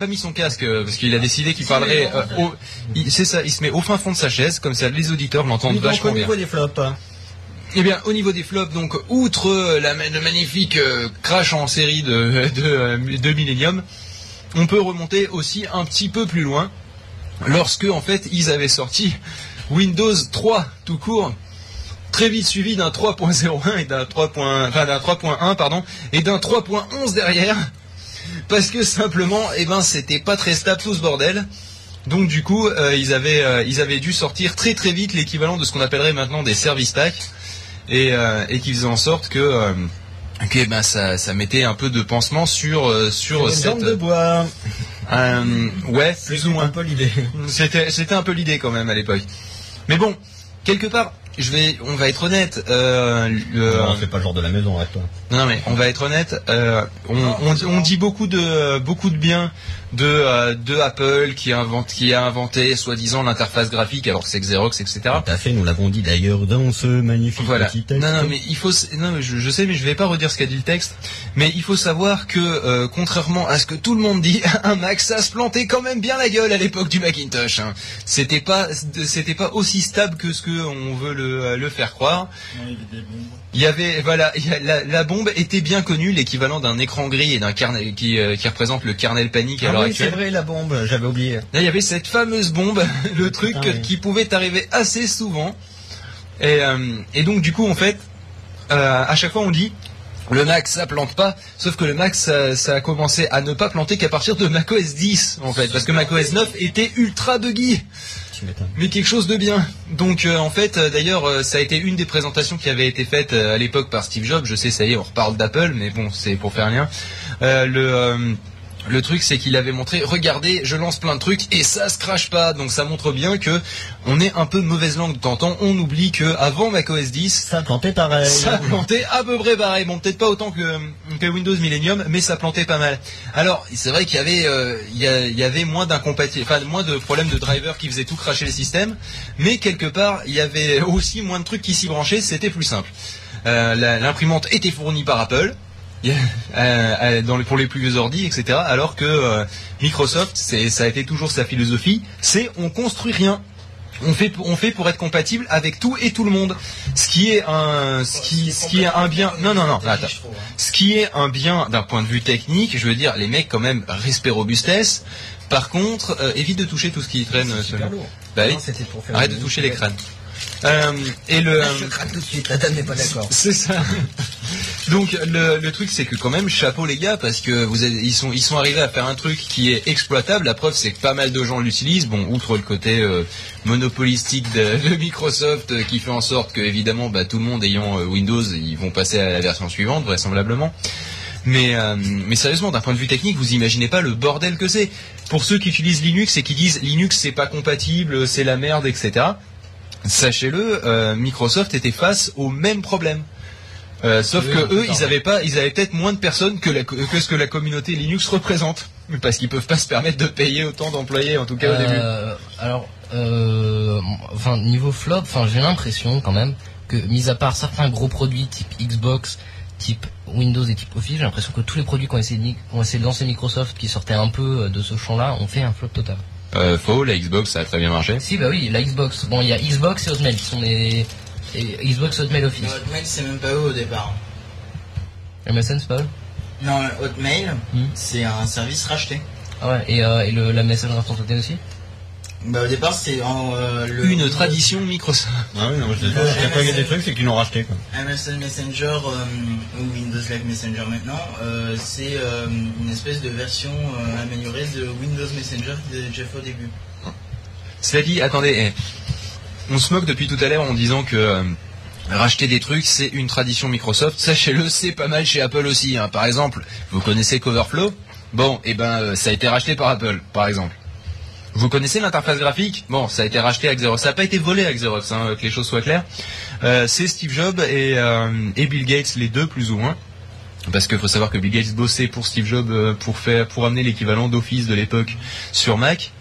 pas mis son casque euh, parce qu'il a décidé qu'il parlerait euh, au, il- c'est ça, il se met au fin fond de sa chaise, comme ça les auditeurs l'entendent vachement au bien. niveau des flops. Eh bien, au niveau des flops, donc, outre euh, la, le magnifique euh, crash en série de, de, euh, de Millennium, on peut remonter aussi un petit peu plus loin, lorsque, en fait, ils avaient sorti Windows 3 tout court, très vite suivi d'un 3.01 et d'un 3. Enfin, d'un 3.1, pardon, et d'un 3.11 derrière, parce que simplement, eh ben, c'était pas très stable tout ce bordel. Donc du coup, euh, ils avaient euh, ils avaient dû sortir très très vite l'équivalent de ce qu'on appellerait maintenant des service packs et, euh, et qui faisait en sorte que que, eh ben, ça, ça mettait un peu de pansement sur sur Une cette de bois. ouais plus ou un moins peu l'idée. c'était c'était un peu l'idée quand même à l'époque mais bon quelque part je vais on va être honnête euh, le- Non, c'est pas le genre de la maison, arrête-toi. non, non, mais on va être honnête. euh, on, on, on dit beaucoup de beaucoup de bien de euh, de Apple qui invente qui a inventé soi-disant l'interface graphique alors que c'est Xerox etc. Tout à fait, nous l'avons dit d'ailleurs dans ce magnifique Voilà. petit texte. Non, non, mais il faut. Non, mais je, je sais, mais je vais pas redire ce qu'a dit le texte. Mais il faut savoir que, euh, contrairement à ce que tout le monde dit, un Mac, ça se plantait quand même bien la gueule à l'époque du Macintosh. hein. C'était pas, c'était pas aussi stable que ce que on veut le, le faire croire. Il y avait, voilà, il y a- la, la bombe était bien connue, l'équivalent d'un écran gris et d'un kernel qui, euh, qui représente le kernel panique à Ah l'heure oui, c'est vrai, la bombe, j'avais oublié. Là, il y avait cette fameuse bombe, le truc Ah oui. qui pouvait arriver assez souvent. Et, euh, et donc, du coup, en fait, euh, à chaque fois, on dit le Mac, ça plante pas. Sauf que le Mac, ça, ça a commencé à ne pas planter qu'à partir de macOS 10, en fait, parce que macOS 9 était ultra buggy. Mais quelque chose de bien. Donc euh, en fait, euh, d'ailleurs, euh, ça a été une des présentations qui avait été faite à l'époque par Steve Jobs. Je sais, ça y est, on reparle d'Apple, mais bon, c'est pour faire. Euh, le le truc, c'est qu'il avait montré, regardez, je lance plein de trucs et ça se crache pas. Donc ça montre bien que on est un peu de mauvaise langue de temps en temps. On oublie que avant macOS 10, Ça plantait pareil. ça plantait à peu près pareil. Bon, peut-être pas autant que, que Windows Millennium, mais ça plantait pas mal. Alors, c'est vrai qu'il y avait, euh, il y, a- il y avait moins d'incompatibilité, enfin moins de problèmes de drivers qui faisaient tout cracher le système, mais quelque part, il y avait aussi moins de trucs qui s'y branchaient. C'était plus simple. Euh, L'imprimante était fournie par Apple. Euh, euh, dans les- pour les plus vieux ordi, etc. Alors que euh, Microsoft, ça a été toujours sa philosophie, c'est on construit rien. On fait, on fait pour être compatible avec tout et tout le monde. Ce qui est un, ce qui, ce qui est un bien. Non, non, non. Attends. Ce qui est un bien d'un point de vue technique, je veux dire, les mecs quand même respect robustesse. Par contre, euh, évite de toucher tout ce qui traîne. Bah Arrête de toucher les crânes. Euh, et le. Je craque tout de suite, la dame n'est pas d'accord. C'est ça. Donc le, le truc c'est que quand même chapeau les gars parce que vous avez- ils sont ils sont arrivés à faire un truc qui est exploitable. La preuve c'est que pas mal de gens l'utilisent. Bon outre le côté euh, monopolistique de, de Microsoft euh, qui fait en sorte que évidemment bah, tout le monde ayant Windows ils vont passer à la version suivante vraisemblablement. Mais, euh, mais sérieusement, d'un point de vue technique, vous imaginez pas le bordel que c'est. Pour ceux qui utilisent Linux et qui disent Linux c'est pas compatible, c'est la merde, etc. Sachez-le, euh, Microsoft était face au même problème. Euh, sauf Oui, que eux, ils avaient pas, ils avaient peut-être moins de personnes que, la, que ce que la communauté Linux représente, parce qu'ils peuvent pas se permettre de payer autant d'employés, en tout cas au début. Euh, alors, euh, enfin niveau flop, enfin j'ai l'impression quand même que, mis à part certains gros produits type Xbox, type Windows et type Office, j'ai l'impression que tous les produits qui ont essayé essayé de lancer Microsoft, qui sortaient un peu de ce champ-là, ont fait un flop total. Euh, faux, la Xbox ça a très bien marché. Si, bah oui, la Xbox. Bon, il y a Xbox et Hotmail qui sont des et Xbox, Hotmail, Office. Non, Hotmail, c'est même pas eux au départ. MSN, c'est pas eux Non, Hotmail, Hmm. c'est un service racheté. Ah ouais, et, euh, et le, la message instantanée aussi Bah, au départ, c'est en, euh, le. Une tradition Microsoft. Ah oui, non, je sais pas. Il y a pas eu des trucs, c'est qu'ils l'ont racheté, quoi. MSN Messenger euh, ou Windows Live Messenger maintenant, euh, c'est euh, une espèce de version euh, améliorée de Windows Messenger déjà fait au début. Cela dit, attendez, eh, on se moque depuis tout à l'heure en disant que euh, racheter des trucs, c'est une tradition Microsoft. Sachez-le, c'est pas mal chez Apple aussi. hein. Par exemple, vous connaissez Coverflow? Bon, et ben, euh, ça a été racheté par Apple, par exemple. Vous connaissez l'interface graphique? Bon, ça a été racheté à Xerox. Ça n'a pas été volé à Xerox, hein, que les choses soient claires. Euh, c'est Steve Jobs et, euh, et Bill Gates, les deux plus ou moins. Parce qu'il faut savoir que Bill Gates bossait pour Steve Jobs euh, pour faire, pour amener l'équivalent d'Office de l'époque sur Mac.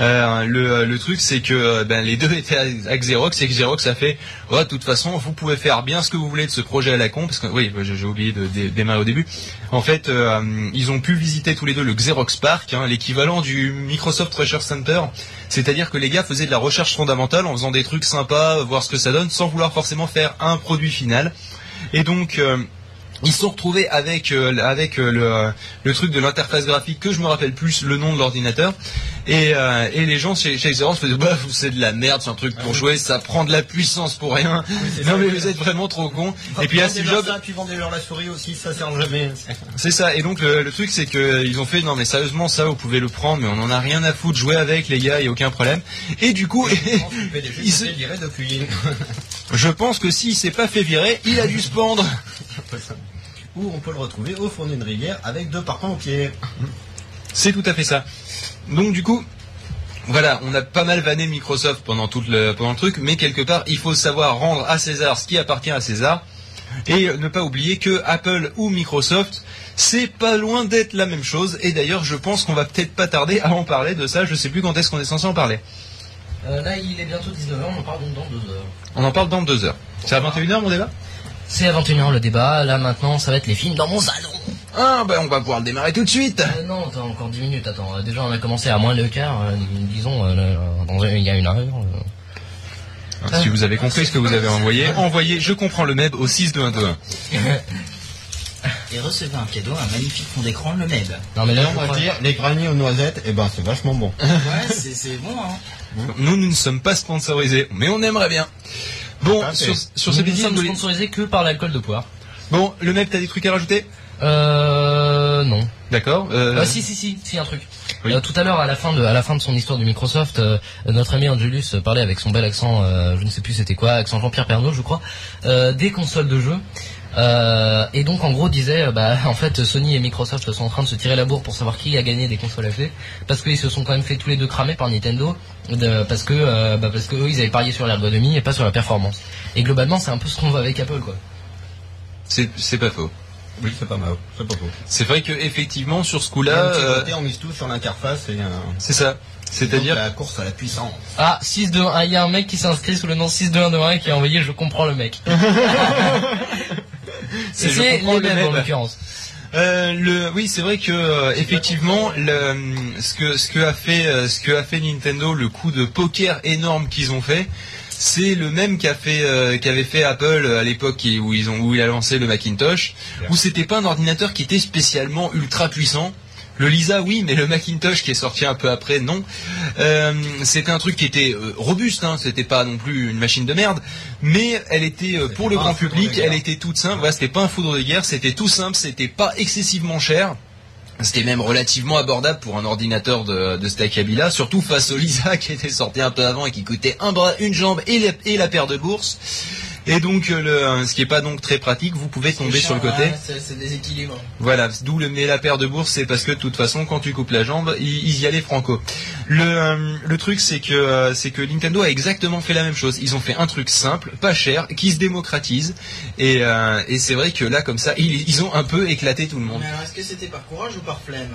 Euh, le, le truc c'est que euh, ben, les deux étaient avec Xerox et que Xerox a fait oh, de toute façon vous pouvez faire bien ce que vous voulez de ce projet à la con parce que oui j'ai oublié de, dé- démarrer au début. En fait euh, ils ont pu visiter tous les deux le Xerox Park hein, l'équivalent du Microsoft Research Center. C'est-à-dire que les gars faisaient de la recherche fondamentale en faisant des trucs sympas voir ce que ça donne sans vouloir forcément faire un produit final. Et donc euh, ils se sont retrouvés avec euh, avec euh, le, euh, le truc de l'interface graphique que je me rappelle plus le nom de l'ordinateur. Et, et les gens chez, chez Xerox faisaient bah c'est de la merde c'est un truc pour jouer ça prend de la puissance pour rien. Non mais vous êtes vraiment trop cons. Et puis à Vendez-leur Jobs ça, puis vendez-leur la souris aussi, ça sert jamais. c'est ça. Et donc le, le truc c'est que ils ont fait non mais sérieusement ça vous pouvez le prendre mais on en a rien à foutre. Jouer avec les gars y a aucun problème. Et du coup Il se- je pense que s'il s'est pas fait virer il a dû se pendre Ou on peut le retrouver au fond d'une rivière avec deux parpaings au pied. C'est tout à fait ça. Donc du coup, voilà, on a pas mal vanné Microsoft pendant tout le, pendant le truc, mais quelque part, il faut savoir rendre à César ce qui appartient à César, et ne pas oublier que Apple ou Microsoft, c'est pas loin d'être la même chose, et d'ailleurs, je pense qu'on va peut-être pas tarder à en parler de ça, je sais plus quand est-ce qu'on est censé en parler. Euh, là, il est bientôt 19h, on en parle donc dans 2 heures. On en parle dans deux heures. C'est à 21h mon débat? C'est à 21h le débat, là maintenant ça va être les films dans mon salon. Ah, ben on va pouvoir le démarrer tout de suite Euh, non, t'as encore 10 minutes, attends. Euh, Déjà on a commencé à moins le quart, euh, disons, euh, là, dans- il y a une heure. euh. Si vous avez compris ce que vous avez envoyé, envoyez je comprends le MEB au 62121. Et recevez un cadeau, un magnifique fond d'écran, le MEB. Non mais là, on va crois- dire, les granits aux noisettes, eh ben c'est vachement bon. Ouais, c'est c'est bon, hein. Nous, nous ne sommes pas sponsorisés, mais on aimerait bien. Bon, sur, sur nous cette édition de que par l'alcool de poire. Bon, le mec, t'as des trucs à rajouter? Euh, non. D'accord. euh, Ah si si si si un truc. Oui. Euh, tout à l'heure à la fin de à la fin de son histoire de Microsoft, euh, notre ami Angelus parlait avec son bel accent, euh, je ne sais plus c'était quoi, accent Jean-Pierre Pernaut je crois, euh, des consoles de jeux. Euh, et donc en gros disait euh, bah en fait Sony et Microsoft sont en train de se tirer la bourre pour savoir qui a gagné des consoles HD parce qu'ils se sont quand même fait tous les deux cramer par Nintendo de- parce que euh, bah, parce que eux ils avaient parié sur l'ergonomie et pas sur la performance. Et globalement c'est un peu ce qu'on voit avec Apple quoi. c'est c'est pas faux. Oui, c'est pas mal, c'est pas faux. C'est vrai que effectivement sur ce coup-là, euh, on mise tout sur l'interface et un... c'est ça. C'est-à-dire, la course à la puissance. Ah 6 2 1 il y a un mec qui s'inscrit sous le nom 6 2 1 2 1 et qui a envoyé je comprends le mec. C'est les mêmes en l'occurrence. euh, le, oui, c'est vrai que euh, effectivement, le, ce que ce que a fait euh, ce que a fait Nintendo, le coup de poker énorme qu'ils ont fait. C'est le même qu'a fait euh, qu'avait fait Apple à l'époque où ils ont où il a lancé le Macintosh, où c'était pas un ordinateur qui était spécialement ultra puissant. Le Lisa, oui, mais le Macintosh qui est sorti un peu après, non. Euh, c'était un truc qui était euh, robuste, hein, c'était pas non plus une machine de merde, mais elle était euh, pour le grand public, elle était toute simple. Voilà, c'était pas un foudre de guerre, c'était tout simple, c'était pas excessivement cher. C'était même relativement abordable pour un ordinateur de, de cet acabit-là, surtout face au Lisa qui était sorti un peu avant et qui coûtait un bras, une jambe et, la- et la paire de bourses. Et donc, euh, le, ce qui est pas donc très pratique, vous pouvez tomber sur le côté. Ouais, c'est déséquilibre. Voilà, d'où le mais la paire de bourses, c'est parce que de toute façon, quand tu coupes la jambe, ils, y allaient franco. Le, euh, le truc, c'est que euh, c'est que Nintendo a exactement fait la même chose. Ils ont fait un truc simple, pas cher, qui se démocratise, et, euh, et c'est vrai que là, comme ça, ils, ils ont un peu éclaté tout le monde. Mais alors, est-ce que c'était par courage ou par flemme?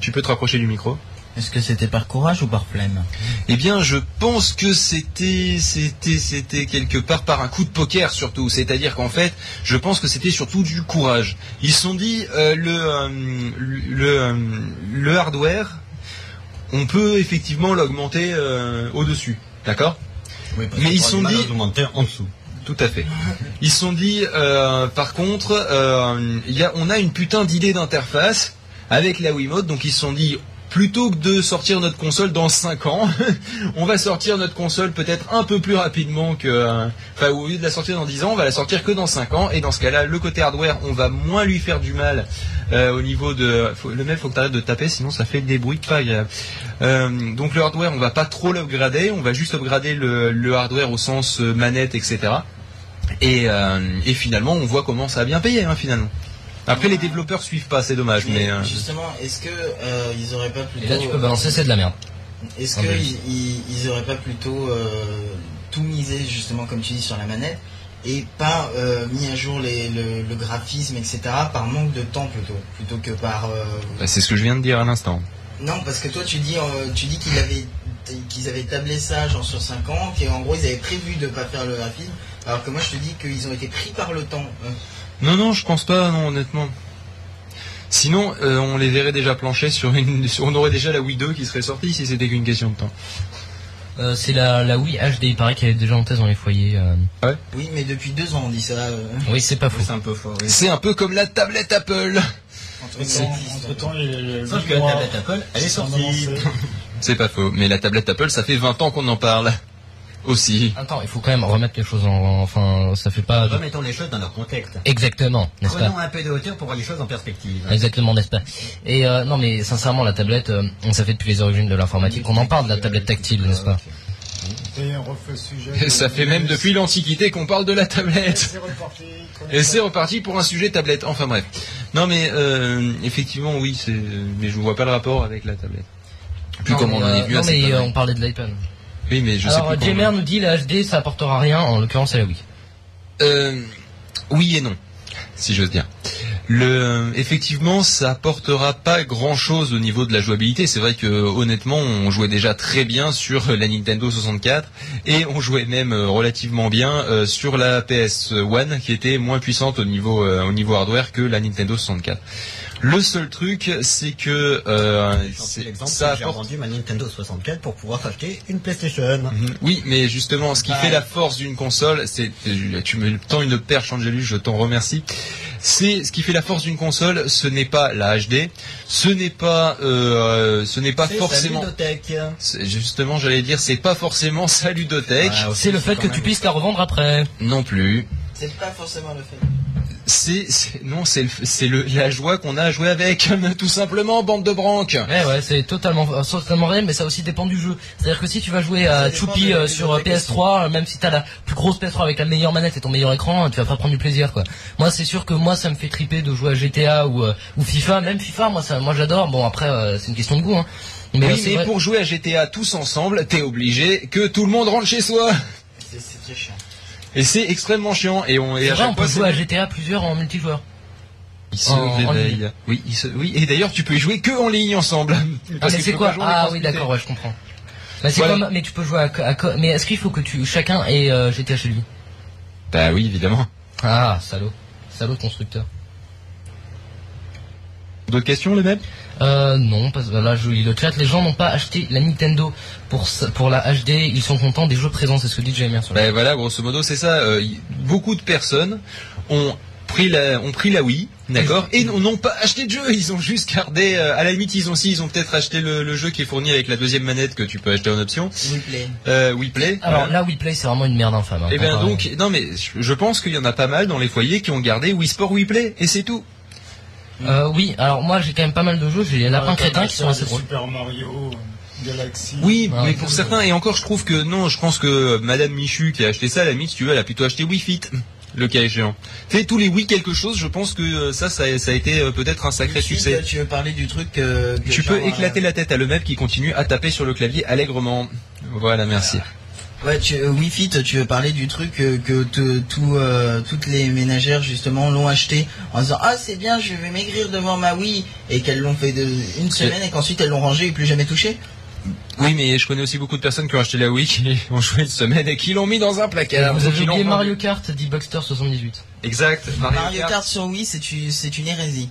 Tu peux te rapprocher du micro Est-ce que c'était par courage ou par flemme Eh bien, je pense que c'était, c'était, c'était quelque part par un coup de poker surtout. C'est-à-dire qu'en fait, je pense que c'était surtout du courage. Ils se sont dit euh, le, euh, le, euh, le hardware, on peut effectivement l'augmenter au-dessus, d'accord? Oui, Mais ils aura sont dit- en dessous. Tout à fait. Ils se sont dit, par contre, il y a, on a une putain d'idée d'interface avec la Wiimote, donc ils se sont dit, plutôt que de sortir notre console dans 5 ans, on va sortir notre console peut-être un peu plus rapidement que... euh, Enfin, au lieu de la sortir dans 10 ans, on va la sortir que dans 5 ans, et dans ce cas-là, le côté hardware, on va moins lui faire du mal euh, au niveau de... le mec, faut que tu de taper, sinon ça fait des bruits pas agréables. Euh, donc le hardware, on va pas trop l'upgrader, on va juste upgrader le, hardware au sens manette, etc. Et, et finalement, on voit comment ça a bien payé, hein, finalement. Après, les développeurs suivent pas, c'est dommage, mais... Mais euh, justement, est-ce que euh, ils auraient pas plutôt Et là tu peux balancer c'est de la merde. Est-ce Ah, qu'ils ils, ils auraient pas plutôt euh, tout misé justement comme tu dis sur la manette et pas euh, mis à jour les, le, le graphisme etc par manque de temps plutôt plutôt que par euh, bah, c'est ce que je viens de dire à l'instant. Non, parce que toi tu dis, euh, tu dis qu'ils avaient, qu'ils avaient tablé ça genre sur 5 ans, qu'en gros ils avaient prévu de pas faire le graphisme, alors que moi je te dis qu'ils ont été pris par le temps. Non, non, je pense pas, non, honnêtement. Sinon, euh, on les verrait déjà plancher sur une. sur- on aurait déjà la Wii 2 qui serait sortie si c'était qu'une question de temps. Euh, c'est la, la Wii HD, il paraît qu'elle est déjà en test dans les foyers. euh. Oui, mais depuis deux ans on dit ça. euh. Oui, c'est pas faux. C'est un peu fort. Oui. C'est un peu comme la tablette Apple. Entre temps, le Sauf huit que la tablette Apple, elle est sortie. C'est pas faux, mais la tablette Apple, ça fait 20 ans qu'on en parle. Aussi. Attends, il faut quand même remettre les choses en... Enfin, ça fait pas... Remettons les choses dans leur contexte. Exactement, n'est-ce pas Prenons un peu de hauteur pour voir les choses en perspective. Exactement, n'est-ce pas Et euh, non, mais sincèrement, la tablette, euh, ça fait depuis les origines de l'informatique qu'on en parle de la tablette tactile, n'est-ce pas Et on refait le sujet. Et ça fait même depuis l'Antiquité qu'on parle de la Et tablette. Et c'est reparti pour un sujet tablette. Enfin bref. Non mais euh, effectivement oui, mais je vois pas le rapport avec la tablette. Plus Non, comment mais, on en est euh, venu Non, mais euh, connerie. on parlait de l'iPad. Oui mais je sais Alors, plus. Jamer nous dit la HD, ça apportera rien, en l'occurrence, c'est la Wii. Euh, oui et non, si j'ose dire. Le, effectivement, ça apportera pas grand chose au niveau de la jouabilité. C'est vrai que honnêtement, on jouait déjà très bien sur la Nintendo 64 et on jouait même euh, relativement bien euh, sur la PS One, qui était moins puissante au niveau euh, au niveau hardware que la Nintendo 64. Le seul truc, c'est que euh, ça que j'ai apporte vendu ma Nintendo 64 pour pouvoir acheter une PlayStation. Mhm. Oui, mais justement, ce qui Bah, fait la force d'une console, c'est tu me tends une perche, Angelus, je t'en remercie. C'est ce qui fait la force d'une console, ce n'est pas la HD, ce n'est pas, euh, ce n'est pas forcément. Justement, j'allais dire, c'est pas forcément sa ludothèque, aussi, C'est le fait que tu puisses la revendre après. non plus. C'est pas forcément le fait. C'est, c'est- non, c'est, le- c'est le, la joie qu'on a à jouer avec, tout simplement, bande de branques. Ouais, ouais, c'est totalement, euh, totalement réel, mais ça aussi dépend du jeu. C'est-à-dire que si tu vas jouer à Choupi de- euh, de sur euh, la PS3, euh, même si t'as la plus grosse PS3 avec la meilleure manette et ton meilleur écran, tu vas pas prendre du plaisir, quoi. Moi, c'est sûr que moi, ça me fait triper de jouer à GTA ou, euh, ou FIFA, même FIFA, moi, ça, moi, j'adore. Bon, après, euh, c'est une question de goût, hein. Mais, euh, oui, c'est mais vrai- pour jouer à GTA tous ensemble, t'es obligé que tout le monde rentre chez soi. C'est c'est très chiant. Et c'est extrêmement chiant. Et on, et c'est à vrai, on peut fois, jouer à GTA plusieurs en multijoueur. Il se En- réveille. oui, il se- oui, et d'ailleurs, tu peux y jouer que en ligne ensemble. Ah, mais c'est quoi Ah oui, d'accord, ouais, je comprends. Bah, c'est Voilà. comme, mais tu peux jouer à, mais est-ce qu'il faut que tu, chacun ait euh, GTA chez lui? Bah oui, évidemment. Ah, salaud. Salaud constructeur. D'autres questions, les mêmes Euh, non, parce que là, je lis le chat. Les gens n'ont pas acheté la Nintendo pour, pour la HD. Ils sont contents des jeux présents. C'est ce que dit le Ben voilà, grosso modo, c'est ça. Euh, beaucoup de personnes ont pris la, ont pris la Wii, d'accord, et n'ont pas acheté de jeu. Ils ont juste gardé. euh, à la limite, ils ont aussi, ils ont peut-être acheté le, le jeu qui est fourni avec la deuxième manette que tu peux acheter en option, Replay. euh, Wii Play. Alors là, Wii Play, c'est vraiment une merde infâme. hein, Et bien comparé. donc, non mais je- je pense qu'il y en a pas mal dans les foyers qui ont gardé Wii Sport, Wii Play, et c'est tout. Euh, oui, alors moi, j'ai quand même pas mal de jeux. J'ai les lapins Ouais, crétins qui sont assez le drôles. Super Mario Galaxy. Oui, Ah, mais oui. pour certains, et encore, je trouve que non, je pense que Madame Michu qui a acheté ça, à la limite, si tu veux, elle a plutôt acheté Wii Fit, le cas échéant. Sais, tous les Wii quelque chose, je pense que euh, ça, ça, ça a été euh, peut-être un sacré succès. Tu veux parler du truc euh, que Tu peux éclater la tête à le mec qui continue à taper sur le clavier allègrement. Voilà, merci. Ouais, tu, euh, Wii Fit, tu veux parler du truc euh, que te- tout, euh, toutes les ménagères justement l'ont acheté en disant ah c'est bien, je vais maigrir devant ma Wii et qu'elles l'ont fait de, une semaine et qu'ensuite elles l'ont rangé et plus jamais touché. Oui, mais je connais aussi beaucoup de personnes qui ont acheté la Wii, qui ont joué une semaine et qui l'ont mis dans un placard. Vous avez oublié. Mario Kart, dit Buckster78. Exact. Mario, Mario Kart. Kart sur Wii, c'est une, c'est une hérésie.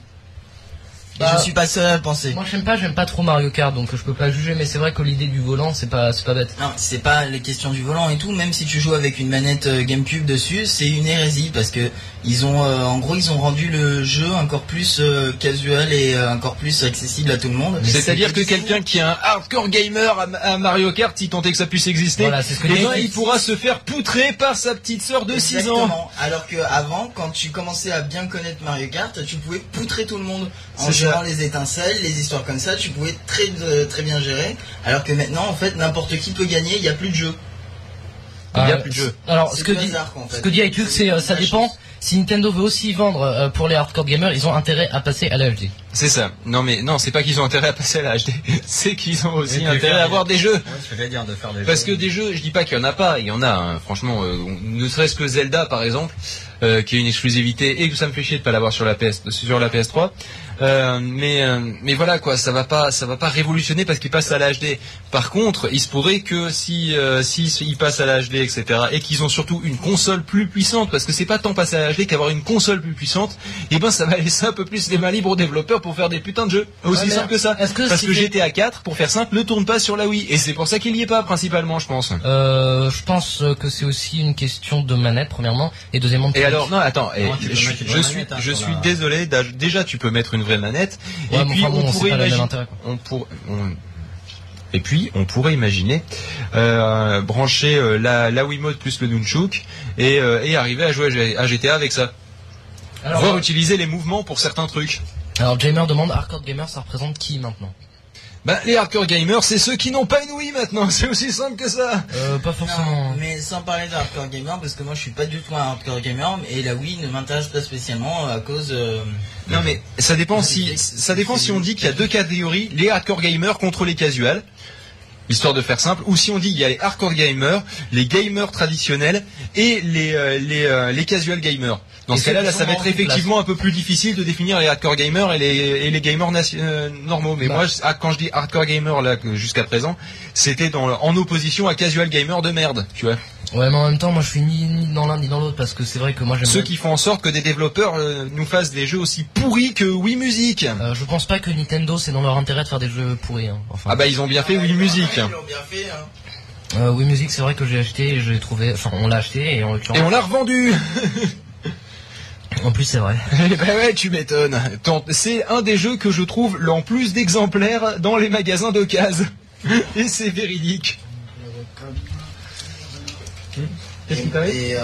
Et Bah, je suis pas seul à le penser. Moi, j'aime pas, j'aime pas trop Mario Kart, donc je peux pas juger. Mais c'est vrai que l'idée du volant, c'est pas, c'est pas bête. Non, c'est pas les questions du volant et tout. Même si tu joues avec une manette euh, GameCube dessus, c'est une hérésie parce que ils ont, euh, en gros, ils ont rendu le jeu encore plus euh, casual et euh, encore plus accessible à tout le monde. C'est-à-dire Et que quelqu'un qui est un hardcore gamer à, à Mario Kart, si tant est que ça puisse exister, Voilà, c'est ce que eh ben, il pourra se faire poutrer par sa petite sœur de 6 ans. Exactement. Alors que avant, quand tu commençais à bien connaître Mario Kart, tu pouvais poutrer tout le monde en Les étincelles, les histoires comme ça. Tu pouvais très euh, très bien gérer. Alors que maintenant, en fait, n'importe qui peut gagner. Il y a plus de jeu. Il y a Euh, plus de jeu. Alors, ce que dit, hasard, quoi, en fait. ce que dit iTunes, c'est, euh, ça dépend. chance. Si Nintendo veut aussi vendre euh, pour les hardcore gamers, ils ont intérêt à passer à la HD. C'est ça. Non mais non, c'est pas qu'ils ont intérêt à passer à la HD, c'est qu'ils ont aussi intérêt à avoir des jeux. Ouais, ce que j'allais dire de faire des Parce que des jeux, je dis pas qu'il y en a pas, il y en a. hein. Franchement, euh, ne serait-ce que Zelda par exemple, euh, qui est une exclusivité et que ça me fait chier de pas l'avoir sur la PS, sur la PS3. Euh, mais euh, mais voilà quoi, ça va pas ça va pas révolutionner parce qu'il passe à l'HD. Par contre, il se pourrait que si euh, si passent à l'HD etc et qu'ils ont surtout une console plus puissante parce que c'est pas tant passer à l'HD qu'avoir une console plus puissante, et ben ça va laisser un peu plus les mains libres aux développeurs pour faire des putains de jeux. Aussi Ouais, simple que ça. que parce si que GTA 4 pour faire simple ne tourne pas sur la Wii et c'est pour ça qu'il y est pas principalement je pense. Euh, je pense que c'est aussi une question de manette premièrement et deuxièmement de Et alors non attends, Non, je, mettre une je suis hein, je suis désolé. Déjà tu peux mettre une vraie manette Ouais, et puis enfin on pourrait imaginer intérêt, quoi. on pour- on- et puis on pourrait imaginer euh, brancher euh, la, la Wiimote plus le Nunchuk et, euh, et arriver à jouer à GTA avec ça. Alors, Voire utiliser les mouvements pour certains trucs. alors Jamer demande hardcore gamer ça représente qui maintenant? Ben, les hardcore gamers, c'est ceux qui n'ont pas une Wii maintenant. C'est aussi simple que ça. euh, Pas forcément. Non, mais sans parler de hardcore gamer, parce que moi je suis pas du tout un hardcore gamer, et la Wii ne m'intéresse pas spécialement à cause. euh, Non mais ça dépend si ça dépend si on dit qu'il y a deux catégories, les hardcore gamers contre les casuals. Histoire de faire simple, ou si on dit il y a les hardcore gamers, les gamers traditionnels et les les, euh, les casual gamers. Dans Et ce cas-là, là, ça va être place. effectivement un peu plus difficile de définir les hardcore gamers et les, et les gamers euh, normaux. Mais Bah. moi, je- ah, quand je dis hardcore gamer là jusqu'à présent, c'était dans, en opposition à casual gamer de merde, tu vois. Ouais, mais en même temps, moi je suis ni, ni dans l'un ni dans l'autre parce que c'est vrai que moi j'aime Ceux bien- qui font en sorte que des développeurs euh, nous fassent des jeux aussi pourris que Wii Music. Euh, je pense pas que Nintendo c'est dans leur intérêt de faire des jeux pourris. Hein. Enfin, Ah bah ils ont bien fait Wii Music. Ils l'ont bien fait, hein. euh, Wii Music c'est vrai que j'ai acheté et j'ai trouvé. Enfin, on l'a acheté et en Et l'occurrence. on l'a revendu. En plus, c'est vrai. Eh ben ouais, tu m'étonnes. C'est un des jeux que je trouve en plus d'exemplaires dans les magasins d'occasion. Et c'est véridique. Qu'est-ce qui t'arrive Et, euh,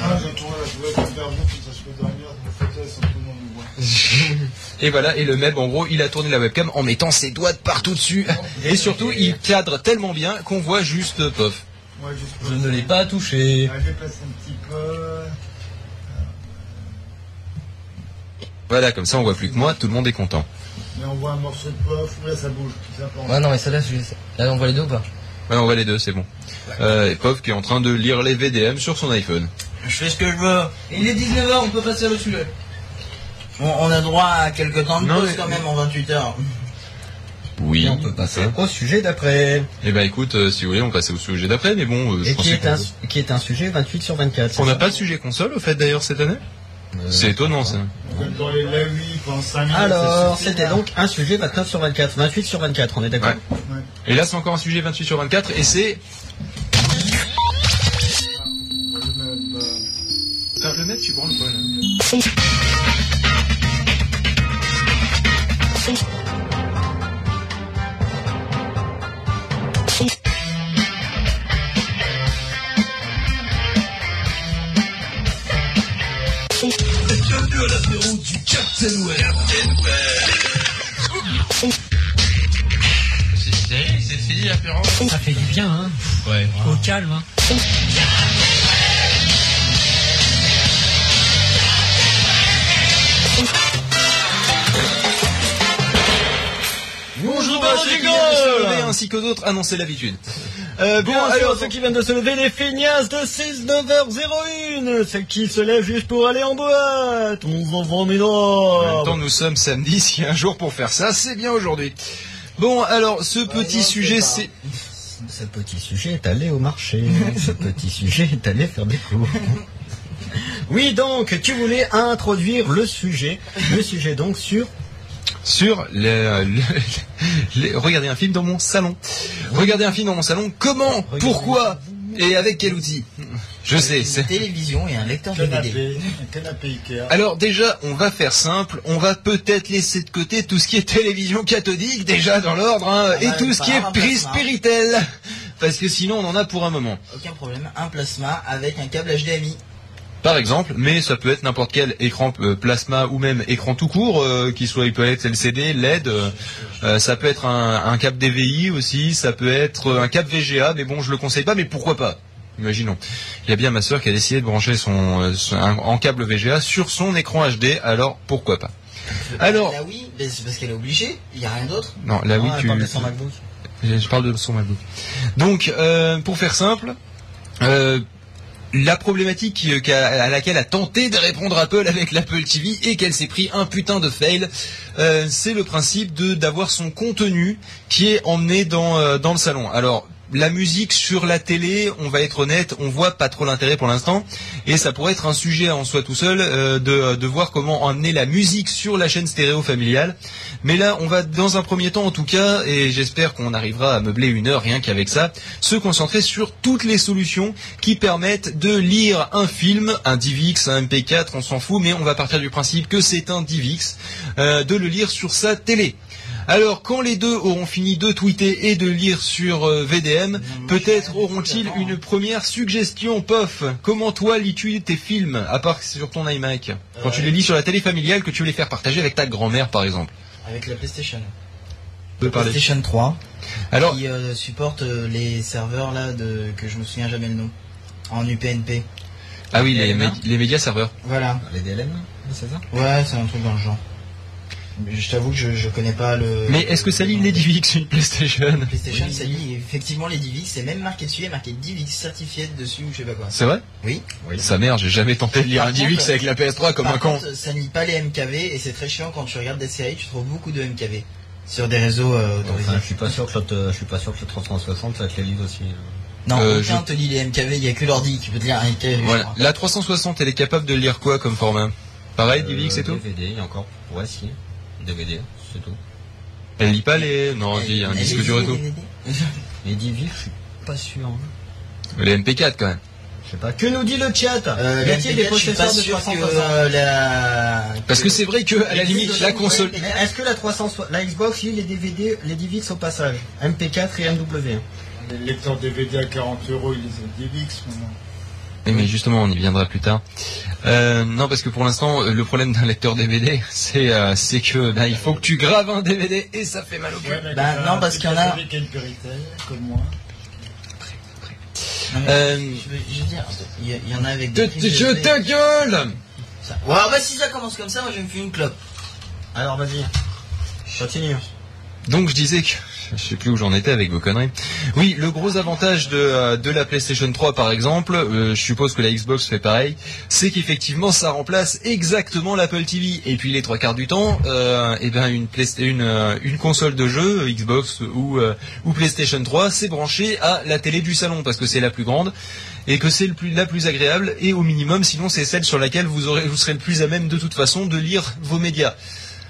voilà, et le meb en gros, il a tourné la webcam en mettant ses doigts de partout dessus. Et surtout, il cadre tellement bien qu'on voit juste pof. Ouais, Je ne l'ai pas touché. Un petit peu. Voilà, comme ça on voit plus que moi, tout le monde est content. Mais on voit un morceau de pof, là ça bouge. Ça pense. Ouais, non, mais celle-là, je- là on voit les deux ou pas Ouais, on voit les deux, c'est bon. Euh, et Pof qui est en train de lire les VDM sur son iPhone. je fais ce que je veux. Il est 19h, on peut passer à l'autre sujet. On, on a droit à quelques temps de Non, pause mais- quand même en 28 heures. Oui. Et on peut passer au sujet d'après. Eh ben écoute, euh, si vous voulez, on passe au sujet d'après, mais bon, euh, je Et qui est, un, qui est un sujet 28 sur 24. On n'a pas de sujet console au fait d'ailleurs cette année Euh, C'est étonnant ça. Comme dans les la Wii, pendant 5 minutes. Alors, c'était donc un sujet 29 sur 24. 28 sur 24, on est d'accord Ouais. Et là c'est encore un sujet 28 sur 24 et c'est... calme, hein. Bonjour bah, ceux qui rigole viennent de se lever ainsi que d'autres annoncer l'habitude. Euh, Bien bon sûr, alors ceux qui viennent de se lever, les feignasses de 6 9h01 Celles qui se lèvent juste pour aller en boîte Mon enfant En même ménard temps, nous sommes samedi, s'il y a un jour pour faire ça, c'est bien aujourd'hui. Bon, alors, ce petit non, sujet, c'est pas. c'est... Ce petit sujet est allé au marché. Ce petit sujet est allé faire des cours. Oui, donc, tu voulais introduire le sujet. Le sujet, donc, sur... Sur le, le- les- regarder un film dans mon salon. Regarder un film dans mon salon, comment Pourquoi Et avec quel outil? Je sais, Une c'est... télévision et un lecteur DVD. canapé, un canapé Ikea. Alors déjà, on va faire simple, on va peut-être laisser de côté tout ce qui est télévision cathodique, déjà dans l'ordre, hein, Ah et bah, tout ce qui est prise plasma. Péritel, parce que sinon on en a pour un moment. Aucun problème, un plasma avec un câble HDMI. Par exemple, mais ça peut être n'importe quel écran euh, plasma ou même écran tout court, euh, qui soit il peut être LCD, LED, euh, ça peut être un, un câble DVI aussi, ça peut être un câble VGA, mais bon je le conseille pas, mais pourquoi pas? Imaginons. Il y a bien ma soeur qui a décidé de brancher son, euh, son- un- en câble VGA sur son écran HD, alors pourquoi pas? Alors, oui, mais c'est parce qu'elle est obligée, il n'y a rien d'autre? non, là oui Ah, tu... parle de son MacBook. Je parle de son MacBook. Donc, euh, pour faire simple, euh, la problématique à laquelle a tenté de répondre Apple avec l'Apple TV et qu'elle s'est pris un putain de fail, euh, c'est le principe de d'avoir son contenu qui est emmené dans euh, dans le salon. Alors la musique sur la télé, on va être honnête, on voit pas trop l'intérêt pour l'instant, et ça pourrait être un sujet en soi tout seul euh, de, voir comment emmener la musique sur la chaîne stéréo familiale. Mais là, on va dans un premier temps en tout cas, et j'espère qu'on arrivera à meubler une heure rien qu'avec ça, se concentrer sur toutes les solutions qui permettent de lire un film, un DivX, un MP4, on s'en fout, mais on va partir du principe que c'est un DivX, euh, de le lire sur sa télé. Alors, quand les deux auront fini de tweeter et de lire sur euh, VDM, peut-être auront-ils une première suggestion, Pof? Comment toi lis-tu tes films, à part sur ton iMac? Quand tu les lis sur la télé familiale, que tu veux les faire partager avec ta grand-mère, par exemple Avec la PlayStation. PlayStation 3. Alors, qui euh, supporte euh, les serveurs là de que je me souviens jamais le nom. En UPnP. ah oui, les, mé- les médias serveurs. Voilà. Les DLN, c'est ça? Ouais, c'est un truc dans le genre. Mais Je t'avoue que je, je connais pas le. Mais est-ce que ça lit les DivX une PlayStation PlayStation, ça lit effectivement les DivX, c'est même marqué dessus, il y a marqué DivX certifié dessus ou je sais pas quoi. C'est vrai? Oui. Sa mère, j'ai jamais tenté de lire Par un DivX contre, avec la PS3 comme Par un con. contre, ça ne lit pas les MKV et c'est très chiant quand tu regardes des séries, tu trouves beaucoup de MKV sur des réseaux euh, autorisés. Enfin, je suis pas sûr que l'autre- je suis pas sûr que le 360 ça te les lise aussi. Non, Euh, aucun je- te lit les MKV, il y a que l'ordi qui peut te lire un MKV. je Voilà. crois. La 360, elle est capable de lire quoi comme format? Pareil, DivX et tout? DVD, il y a encore. Ouais, si. DVD, c'est tout. Elle lit pas les... Non, il y a un disque dur et les tout. DVD. Les DivX, je suis pas sûr. hein. Les MP4 quand même. Je sais pas. Que nous dit le chat? Euh, Y a-t-il des possesseurs de sûr que 360 euh, la... Parce que c'est vrai que, à la limite, la console... Mais est-ce que la 360, la Xbox lit les DVD, les DivX au passage MP4 et MW Les lecteurs DVD à 40 euros, ils les ont DivX maintenant. Mais justement, on y viendra plus tard. Euh, non, parce que pour l'instant, le problème d'un lecteur DVD, c'est euh, c'est que ben, il faut que tu graves un DVD et ça fait mal au cul. Ouais, mais Bah, quand non, parce qu'il y en a- comme moi. Non, mais Euh, je, veux, je veux dire, il y, en a avec Te- des te- Je te gueule Ça- Ouais, bah si ça commence comme ça, moi je me fais une clope. Alors vas-y. Continue. Donc je disais que je sais plus où j'en étais avec vos conneries. Oui, le gros avantage de, euh, de la PlayStation 3 par exemple, euh, je suppose que la Xbox fait pareil, c'est qu'effectivement ça remplace exactement l'Apple TV. Et puis les trois quarts du temps, euh, eh ben une, Playsta- une, une console de jeu Xbox ou, euh, ou PlayStation 3, c'est branché à la télé du salon parce que c'est la plus grande et que c'est plus, la plus agréable et au minimum, sinon c'est celle sur laquelle vous aurez, vous serez le plus à même de toute façon de lire vos médias.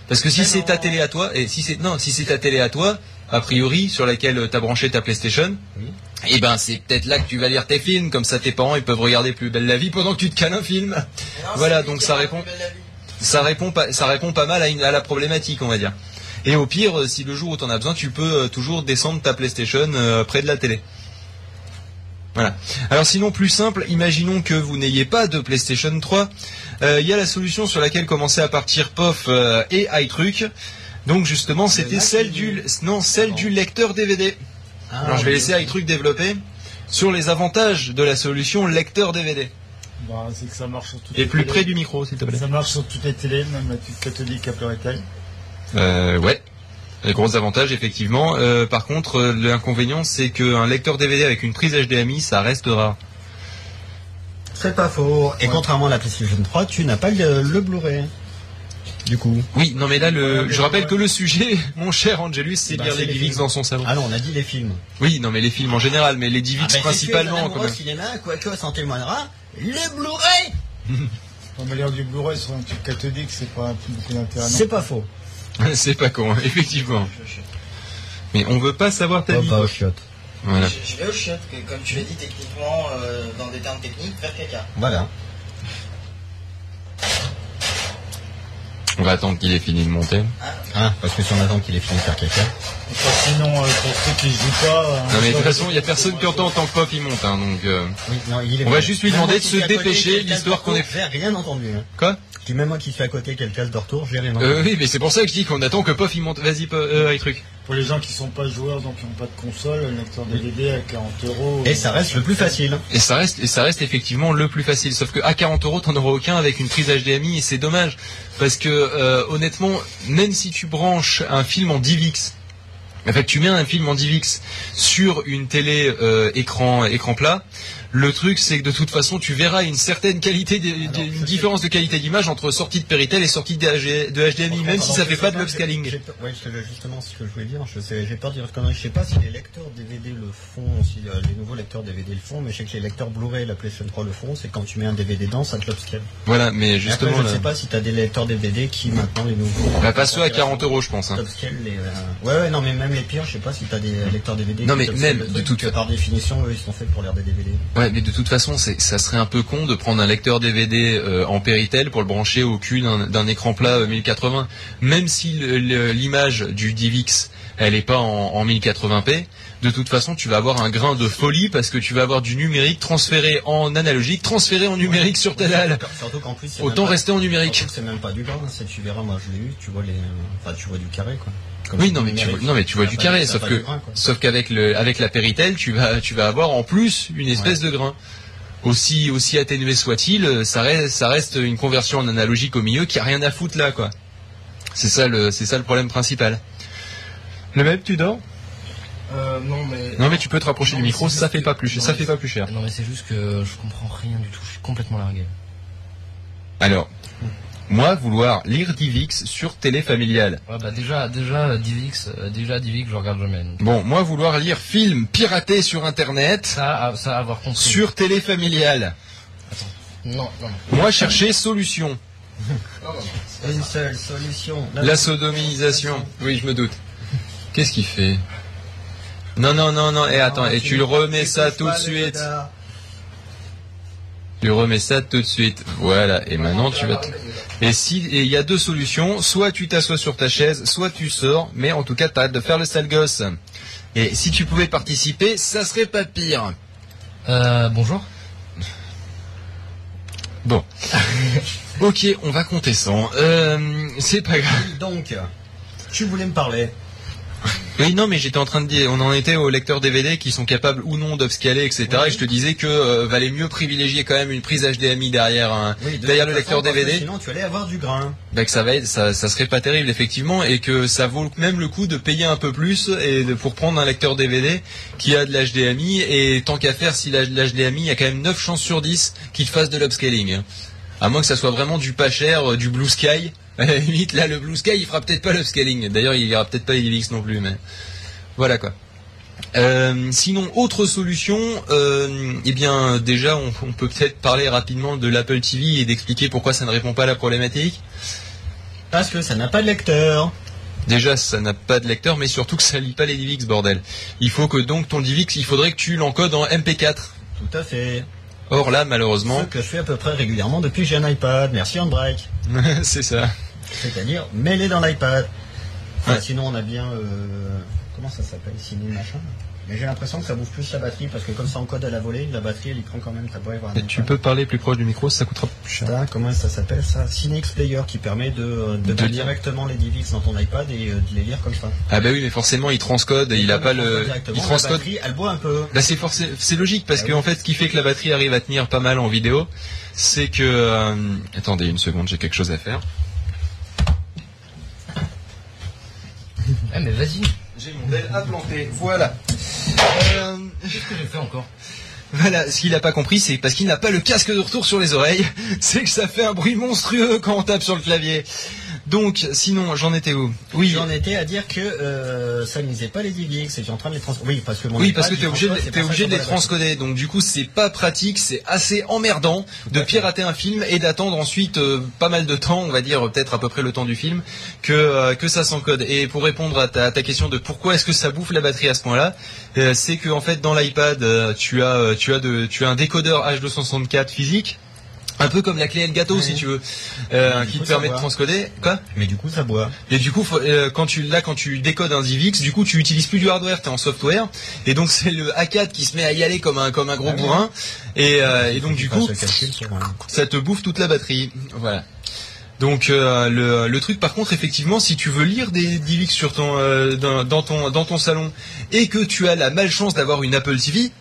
Parce que si c'est ta télé à toi, et si c'est non, si c'est ta télé à toi, a priori sur laquelle tu as branché ta PlayStation, Oui. et ben c'est peut-être là que tu vas lire tes films, comme ça tes parents ils peuvent regarder plus belle la vie pendant que tu te cales un film. Non, Voilà, donc ça répond. Ça répond pas, ça répond pas mal à, une- à la problématique, on va dire. Et au pire, euh, si le jour où tu en as besoin, tu peux euh, toujours descendre ta PlayStation euh, près de la télé. Voilà. Alors sinon, plus simple, imaginons que vous n'ayez pas de PlayStation 3. Euh, Il y a la solution sur laquelle commençait à partir POF euh, et iTruc. Donc justement, c'était celle du non celle du lecteur DVD. Ah, Alors je vais laisser iTruc développer sur les avantages de la solution lecteur DVD. Bah, c'est que ça marche sur toutes Et les plus télés. près du micro, s'il te plaît. Ça marche sur toutes les télés, même la petite catholique à Péritel. Euh, ouais. Les gros avantages, effectivement. Euh, par contre, euh, l'inconvénient, c'est qu'un lecteur DVD avec une prise HDMI, ça reste rare. C'est pas faux. Et contrairement à la PlayStation 3, tu n'as pas le, le Blu-ray. Du coup. Oui, non, mais là, le, je rappelle que le sujet, mon cher Angelus, c'est Bah, lire les films. dans son salon. Ah non, on a dit les films. Oui, non, mais les films en général, mais les DivX Ah, ben, principalement. Quand même. cinéma, quoique s'en témoignera, le Blu-ray On va lire du Blu-ray sur un tube cathodique, c'est pas beaucoup d'intérêt. C'est pas faux. c'est pas con, hein, effectivement. Mais on veut pas savoir ta Oh, vie. bah, au chiotte. Voilà. Je, je vais au chiottes, que, comme tu l'as dit techniquement, euh, dans des termes techniques, faire caca. Voilà. On va attendre qu'il ait fini de monter. Ah, parce que si on attend qu'il ait fini de faire caca. Enfin, sinon, euh, pour ceux qui jouent pas. euh, Non, mais de toute façon, il y a personne qui entend tant que Pop il monte, hein, donc. euh, Oui, non, il est On va juste lui demander de se dépêcher, l'histoire qu'on est- J'ai rien entendu. Hein. Quoi dis même moi qui suis à côté, quelle de retour, j'ai rien entendu. euh, Oui, mais c'est pour ça que je dis qu'on attend que Pop il monte. Vas-y, Pop, euh, iTruc. Pour les gens qui sont pas joueurs, donc qui n'ont pas de console, un lecteur DVD à 40 euros. Et ça reste le plus facile. Et ça reste, et ça reste effectivement le plus facile. Sauf que à 40 euros, t'en auras aucun avec une prise HDMI et c'est dommage. Parce que, euh, honnêtement, même si tu branches un film en DivX En fait, tu mets un film en DivX sur une télé euh, écran écran plat. Le truc, c'est que de toute façon, tu verras une certaine qualité, de- une différence de qualité d'image entre sortie de Péritel et sortie de, HG de HDMI, même si ça fait pas de l'upscaling. Oui, justement, ce que je voulais dire, je sais, j'ai peur de dire une connerie. Je sais pas si les lecteurs DVD le font, si euh, les nouveaux lecteurs DVD le font, mais je sais que les lecteurs Blu-ray la PlayStation 3 le font, c'est quand tu mets un DVD dedans, ça te l'upscale. Voilà, mais justement, Après, je là, sais pas si t'as des lecteurs DVD qui maintenant les nouveaux. bah, passe-le à 40 euros, je pense. hein. Les, euh, Ouais, ouais, non, mais même les pires, je sais pas si t'as des lecteurs DVD. Non, mais même, de toute que par définition, eux, ils sont faits pour lire des DVD. Ouais, mais de toute façon, c'est, ça serait un peu con de prendre un lecteur DVD euh, en Péritel pour le brancher au cul d'un, écran plat euh, 1080. Même si l'image du DivX, elle est pas en, en 1080p, de toute façon, tu vas avoir un grain de folie parce que tu vas avoir du numérique transféré en analogique, transféré en numérique sur ta dalle. Surtout qu'en plus, Autant même pas- rester en numérique. C'est même pas du grain, tu verras, moi je l'ai eu, tu vois les, enfin tu vois du carré quoi. Comme Oui, non, mais tu vois, numérique. non, mais tu vois Ça du carré, sauf que, grain, qu'avec le, avec la Péritel, tu vas, tu vas avoir en plus une espèce de grain. Aussi, aussi atténué soit-il, euh, ça reste, ça reste une conversion en analogique au milieu qui a rien à foutre là, quoi. C'est ça le, c'est ça le problème principal. Le même, tu dors? Euh, non, mais. Non, mais tu peux te rapprocher Non, du micro, ça fait que- pas plus, non, ça fait pas plus cher. Non, mais c'est juste que je comprends rien du tout. Je suis complètement largué. Alors, moi, vouloir lire DivX sur télé familiale. Ouais, bah déjà, déjà, euh, DivX, euh, déjà, DivX, je regarde jamais. Bon, moi, vouloir lire film piraté sur internet Ça, à- ça, avoir compris. sur télé familiale. Non, non, non. Moi, chercher solution. Une seule solution. La sodomisation. Oui, je me doute. Qu'est-ce qu'il fait? Non, non, non, non. Et attends, et tu le remets ça tout de suite. Tu remets ça tout de suite. Voilà. Et maintenant, tu vas. te- Et si, il y a deux solutions. Soit tu t'assois sur ta chaise, soit tu sors. Mais en tout cas, t'arrêtes de faire le sale gosse. Et si tu pouvais participer, ça serait pas pire. Euh, bonjour. Bon. ok, on va compter 100. Euh, c'est pas grave. Donc, tu voulais me parler. Oui, non, mais j'étais en train de dire, on en était aux lecteurs DVD qui sont capables ou non d'upscaler, etc. Et je te disais que euh, valait mieux privilégier quand même une prise HDMI derrière, Oui, de derrière le lecteur DVD. Sinon, tu allais avoir du grain. Bah, que ça va être, ça, ça serait pas terrible effectivement, et que ça vaut même le coup de payer un peu plus et de, pour prendre un lecteur DVD qui a de l'HDMI. Et tant qu'à faire, si l'HDMI, il y a quand même 9 chances sur 10 qu'il fasse de l'upscaling. hein. À moins que ça soit vraiment du pas cher, euh, du Blue Sky. À la limite, là, le Blue Sky, il fera peut-être pas l'upscaling. D'ailleurs, il ira peut-être pas les DivX non plus, mais voilà quoi. Euh, sinon, autre solution, euh, eh bien déjà, on, on peut peut-être parler rapidement de l'Apple TV et d'expliquer pourquoi ça ne répond pas à la problématique. Parce que ça n'a pas de lecteur. Déjà, ça n'a pas de lecteur, mais surtout que ça lit pas les DivX, bordel. Il faut que donc ton DivX, il faudrait que tu l'encodes en MP4. Tout à fait. Or là, malheureusement, Ce que je fais à peu près régulièrement depuis que j'ai un iPad. Merci Handbrake. c'est ça. C'est-à-dire mêler dans l'iPad. Enfin, Ouais. Sinon, on a bien. euh, comment ça s'appelle Ciné machin. Mais j'ai l'impression que ça bouffe plus la batterie parce que comme ça encode à la volée, la batterie elle y prend quand même. T'as beau avoir un Et tu peux parler plus proche du micro, ça coûtera plus cher. Comment ça s'appelle ça? Cinex Player qui permet de, euh, de, De mettre lire. directement les DivX dans ton iPad et euh, de les lire comme ça. Ah bah oui, mais forcément, il transcode, et il a pas le, il la transcode. batterie, elle boit un peu. Bah c'est forcé, c'est logique parce Ah que oui. en fait, ce qui fait que la batterie arrive à tenir pas mal en vidéo, c'est que. euh, attendez une seconde, j'ai quelque chose à faire. Eh, mais vas-y. J'ai mon Dell à planter. Voilà. Euh, Qu'est-ce que j'ai fait encore Voilà, ce qu'il n'a pas compris, c'est parce qu'il n'a pas le casque de retour sur les oreilles, c'est que ça fait un bruit monstrueux quand on tape sur le clavier. Donc, sinon, j'en étais où Oui, J'en étais à dire que euh, ça ne lisait pas les et j'étais en train de les transcoder. Oui, parce que mon oui, parce que il t'es obligé, c'est ça obligé de les transcoder. Donc, du coup, c'est pas pratique, c'est assez emmerdant de pirater un film et d'attendre ensuite euh, pas mal de temps, on va dire peut-être à peu près le temps du film, que euh, que ça s'encode. Et pour répondre à ta, à ta question de pourquoi est-ce que ça bouffe la batterie à ce point-là, c'est que en fait dans l'iPad, tu as tu as de tu as un décodeur H264 physique. Un peu comme la clé Elgato Ouais. si tu veux, euh, qui coup, te permet de transcoder. Quoi? Mais du coup, ça boit. et du coup, faut- euh, quand tu là, quand tu décodes un DivX, du coup, tu utilises plus du hardware, t'es en software, et donc c'est le A4 qui se met à y aller comme un comme un gros Ah oui. bourrin, et, euh, et donc du coup, le calcul ça te bouffe toute la batterie. Voilà. Donc euh, le, le truc par contre effectivement si tu veux lire des DivX sur ton euh, dans, dans ton dans ton salon et que tu as la malchance d'avoir une Apple TV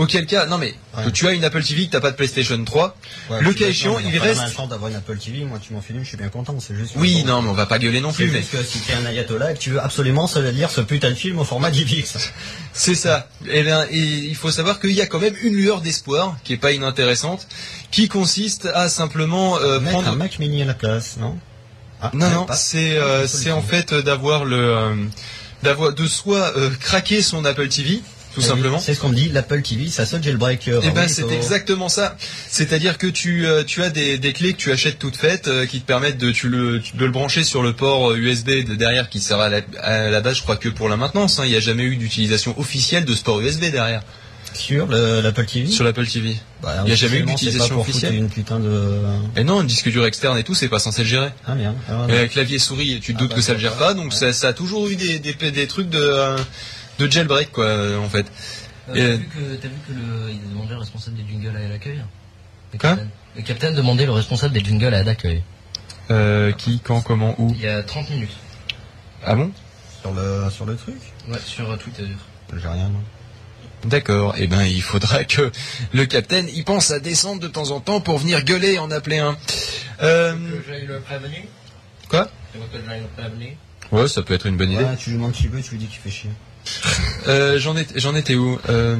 Auquel cas, non mais Ouais. tu as une Apple TV, que t'as pas de PlayStation 3. Ouais, Le cas échéant, il enfin, reste- chance d'avoir une Apple TV, moi tu m'en files une, je suis bien content, c'est juste. Oui, non, mais on va pas gueuler non plus, mais juste que si t'es un ayatollah et que tu veux absolument se lire ce putain de film au format DivX. c'est ça. Et bien, et il faut savoir qu'il y a quand même une lueur d'espoir qui est pas inintéressante, qui consiste à simplement euh, prendre. un Mac mini à la place, non? Ah, Non, non, pas. c'est euh, Pas en fait euh, d'avoir le euh, d'avoir de soit euh, craquer son Apple TV, tout simplement. C'est ce qu'on me dit, l'Apple TV, ça se jailbreak. euh, Eh ben c'est exactement ça. C'est-à-dire que tu euh, tu as des, des clés que tu achètes toutes faites euh, qui te permettent de tu le de le brancher sur le port USB de derrière qui sert à la, à la base je crois que pour la maintenance. hein. Il n'y a jamais eu d'utilisation officielle de ce port USB derrière Sur le- l'Apple TV sur l'Apple TV. Bah, il y a jamais eu d'utilisation officielle. une putain de... Et non, un disque dur externe et tout, c'est pas censé le gérer. Ah merde. Ah, Et clavier souris, tu te Ah, doutes bah, que ça le gère pas, donc Ouais. ça, ça a toujours eu des, des, des trucs de euh, de jailbreak quoi en fait. Euh, Et- T'as vu que, t'as vu que le, il demandait le responsable des jingles à l'accueil Le Quoi capitaine. Le capitaine demandait le responsable des jingles à l'accueil. Euh, qui, quand, comment, où Il y a 30 minutes. Ah bon? Sur le, sur le truc? Ouais, sur Twitter. J'ai rien. moi. D'accord. Eh ben, il faudra que le capitaine y pense à descendre de temps en temps pour venir gueuler et en appeler un. Euh, j'aille le prévenir? Quoi? Tu veux que j'aille le prévenir? Ouais, ça peut être une bonne idée. Ouais, tu lui demandes qui veut, tu lui dis qu'il fait chier. Euh, j'en étais, j'en étais où euh,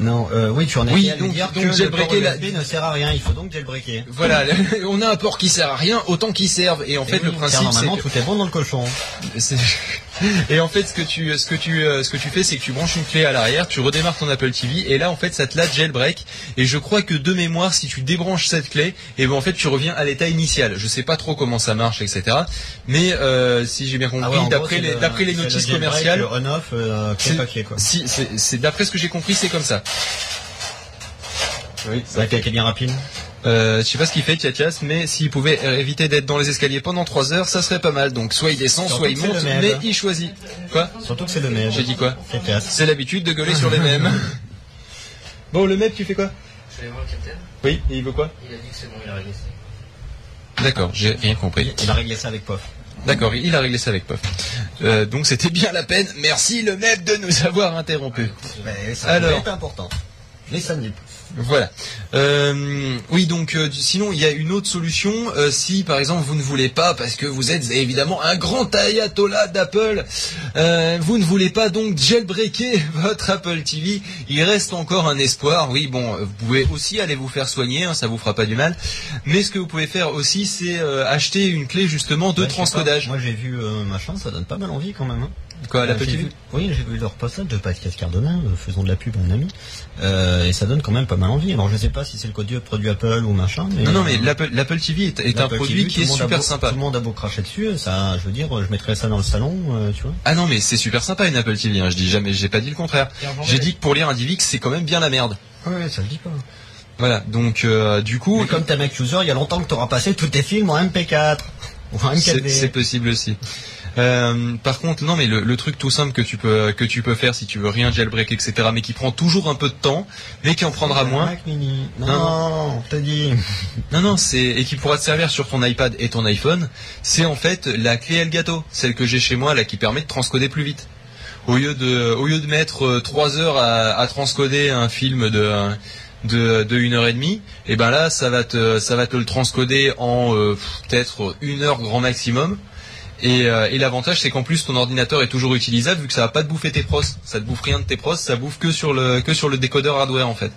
Non, euh, oui, tu en es Oui, à donc- dire donc que le jailbreaker port la- ne sert à rien, il faut donc jailbreaker. Voilà, on a un port qui sert à rien, autant qu'il serve. Et en fait, le principe, c'est normalement que- tout est bon dans le cochon. C'est- Et en fait, ce que tu, ce que tu, euh, ce que tu fais, c'est que tu branches une clé à l'arrière, tu redémarres ton Apple TV, et là, en fait, ça te la jailbreak. Et je crois que de mémoire, si tu débranches cette clé, et ben en fait, tu reviens à l'état initial. Je sais pas trop comment ça marche, etc. Mais euh, si j'ai bien compris, Ah ouais, gros, d'après les, le- d'après les le notices commerciales, Le on-off, euh, clé C'est- papier quoi. si, c'est, d'après ce que j'ai compris, c'est comme ça. Oui, C'est bien rapide. Euh, je sais pas ce qu'il fait, Tiatias, mais s'il pouvait éviter d'être dans les escaliers pendant 3 heures, ça serait pas mal. Donc soit il descend, Surtout soit il monte, mais il choisit. Quoi Surtout que c'est le même. J'ai dit quoi C'est l'habitude de gueuler sur les mêmes. Bon, le mec, tu fais quoi Je vais aller voir le capitaine. Oui, et il veut quoi Il a dit que c'est bon, il a réglé ça. D'accord, j'ai rien compris. Il a réglé ça avec POF. D'accord, il a réglé ça avec Puff. Euh, donc c'était bien la peine. Merci le MEP de nous avoir interrompus. Mais ça Alors. important. Les samedis. Voilà. Euh, oui, donc euh, sinon il y a une autre solution. euh, si par exemple vous ne voulez pas, parce que vous êtes évidemment un grand ayatollah d'Apple, euh, vous ne voulez pas donc jailbreaker votre Apple TV, il reste encore un espoir. Oui, bon, vous pouvez aussi aller vous faire soigner, hein, ça vous fera pas du mal. Mais ce que vous pouvez faire aussi, c'est euh, acheter une clé justement de Ouais, transcodage. Moi j'ai vu euh, machin, ça donne pas mal envie quand même. Hein. Quoi, vu- Oui, j'ai vu leur postage de Pascal Cardona, euh, faisons de la pub à un ami, euh, et ça donne quand même pas mal envie. Alors je sais pas si c'est le code produit Apple ou machin, mais Non, non, mais euh, l'Apple l'Apple TV est, est un produit TV, qui est super beau- sympa. Tout le monde a beau cracher dessus, ça, je veux dire, je mettrais ça dans le salon, euh, tu vois. Ah non, mais c'est super sympa une Apple TV. Hein. Je dis jamais, j'ai pas dit le contraire. J'ai dit que pour lire un DivX, c'est quand même bien la merde. Ouais, ça le dit pas. Voilà, donc euh, du coup, Mais comme t'es Mac user, il y a longtemps que t'auras passé tous tes films en MP4 ou en c'est M4V. c'est possible aussi. Euh, par contre, non, mais le, le truc tout simple que tu peux que tu peux faire si tu veux rien jailbreak, etc., mais qui prend toujours un peu de temps, mais qui en prendra moins. Mac mini. Non, Non, te dis. Non, non, c'est et qui pourra te servir sur ton iPad et ton iPhone. C'est en fait la clé Elgato, celle que j'ai chez moi, là, qui permet de transcoder plus vite. Au lieu de au lieu de mettre euh, trois heures à, à transcoder un film de de, de une heure et demie, et ben là ça va te ça va te le transcoder en euh, peut-être une heure grand maximum. Et, euh, et l'avantage c'est qu'en plus ton ordinateur est toujours utilisable vu que ça va pas te bouffer tes pros, ça te bouffe rien de tes pros, ça bouffe que sur le que sur le décodeur hardware en fait.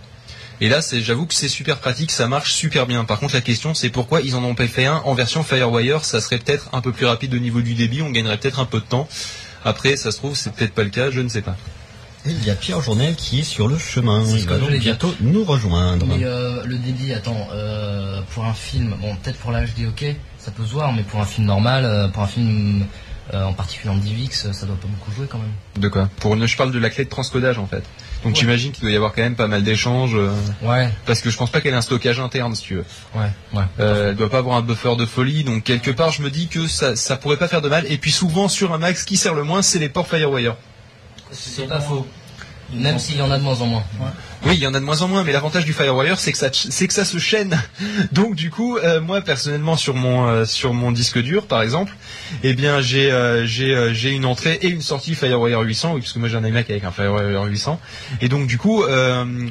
Et là c'est j'avoue que c'est super pratique, ça marche super bien. Par contre la question c'est pourquoi ils en ont pas fait un en version FireWire, ça serait peut-être un peu plus rapide au niveau du débit, on gagnerait peut-être un peu de temps. Après ça se trouve c'est peut-être pas le cas, je ne sais pas. Et Il y a Pierre Journel qui est sur le chemin. Il va donc bientôt nous rejoindre. Mais euh, le débit, attends, euh, pour un film, bon, peut-être pour la HD, ok, ça peut se voir, mais pour un film normal, euh, pour un film euh, en particulier en DivX, ça doit pas beaucoup jouer quand même. De quoi? Pour une, je parle de la clé de transcodage en fait. Donc Ouais. j'imagine qu'il doit y avoir quand même pas mal d'échanges, euh, Ouais, parce que je pense pas qu'elle ait un stockage interne si tu veux. ouais, ouais. Euh, elle doit pas avoir un buffer de folie, donc quelque part je me dis que ça, ça pourrait pas faire de mal. Et puis souvent sur un ce qui sert le moins, c'est les ports FireWire. C'est pas faux. Même s'il y en a de moins en moins. Oui, il y en a de moins en moins, mais l'avantage du FireWire, c'est que ça, c'est que ça se chaîne. Donc du coup, euh, moi personnellement sur mon euh, sur mon disque dur, par exemple, eh bien j'ai euh, j'ai j'ai une entrée et une sortie FireWire 800, oui, parce que moi j'ai un iMac avec un FireWire 800, et donc du coup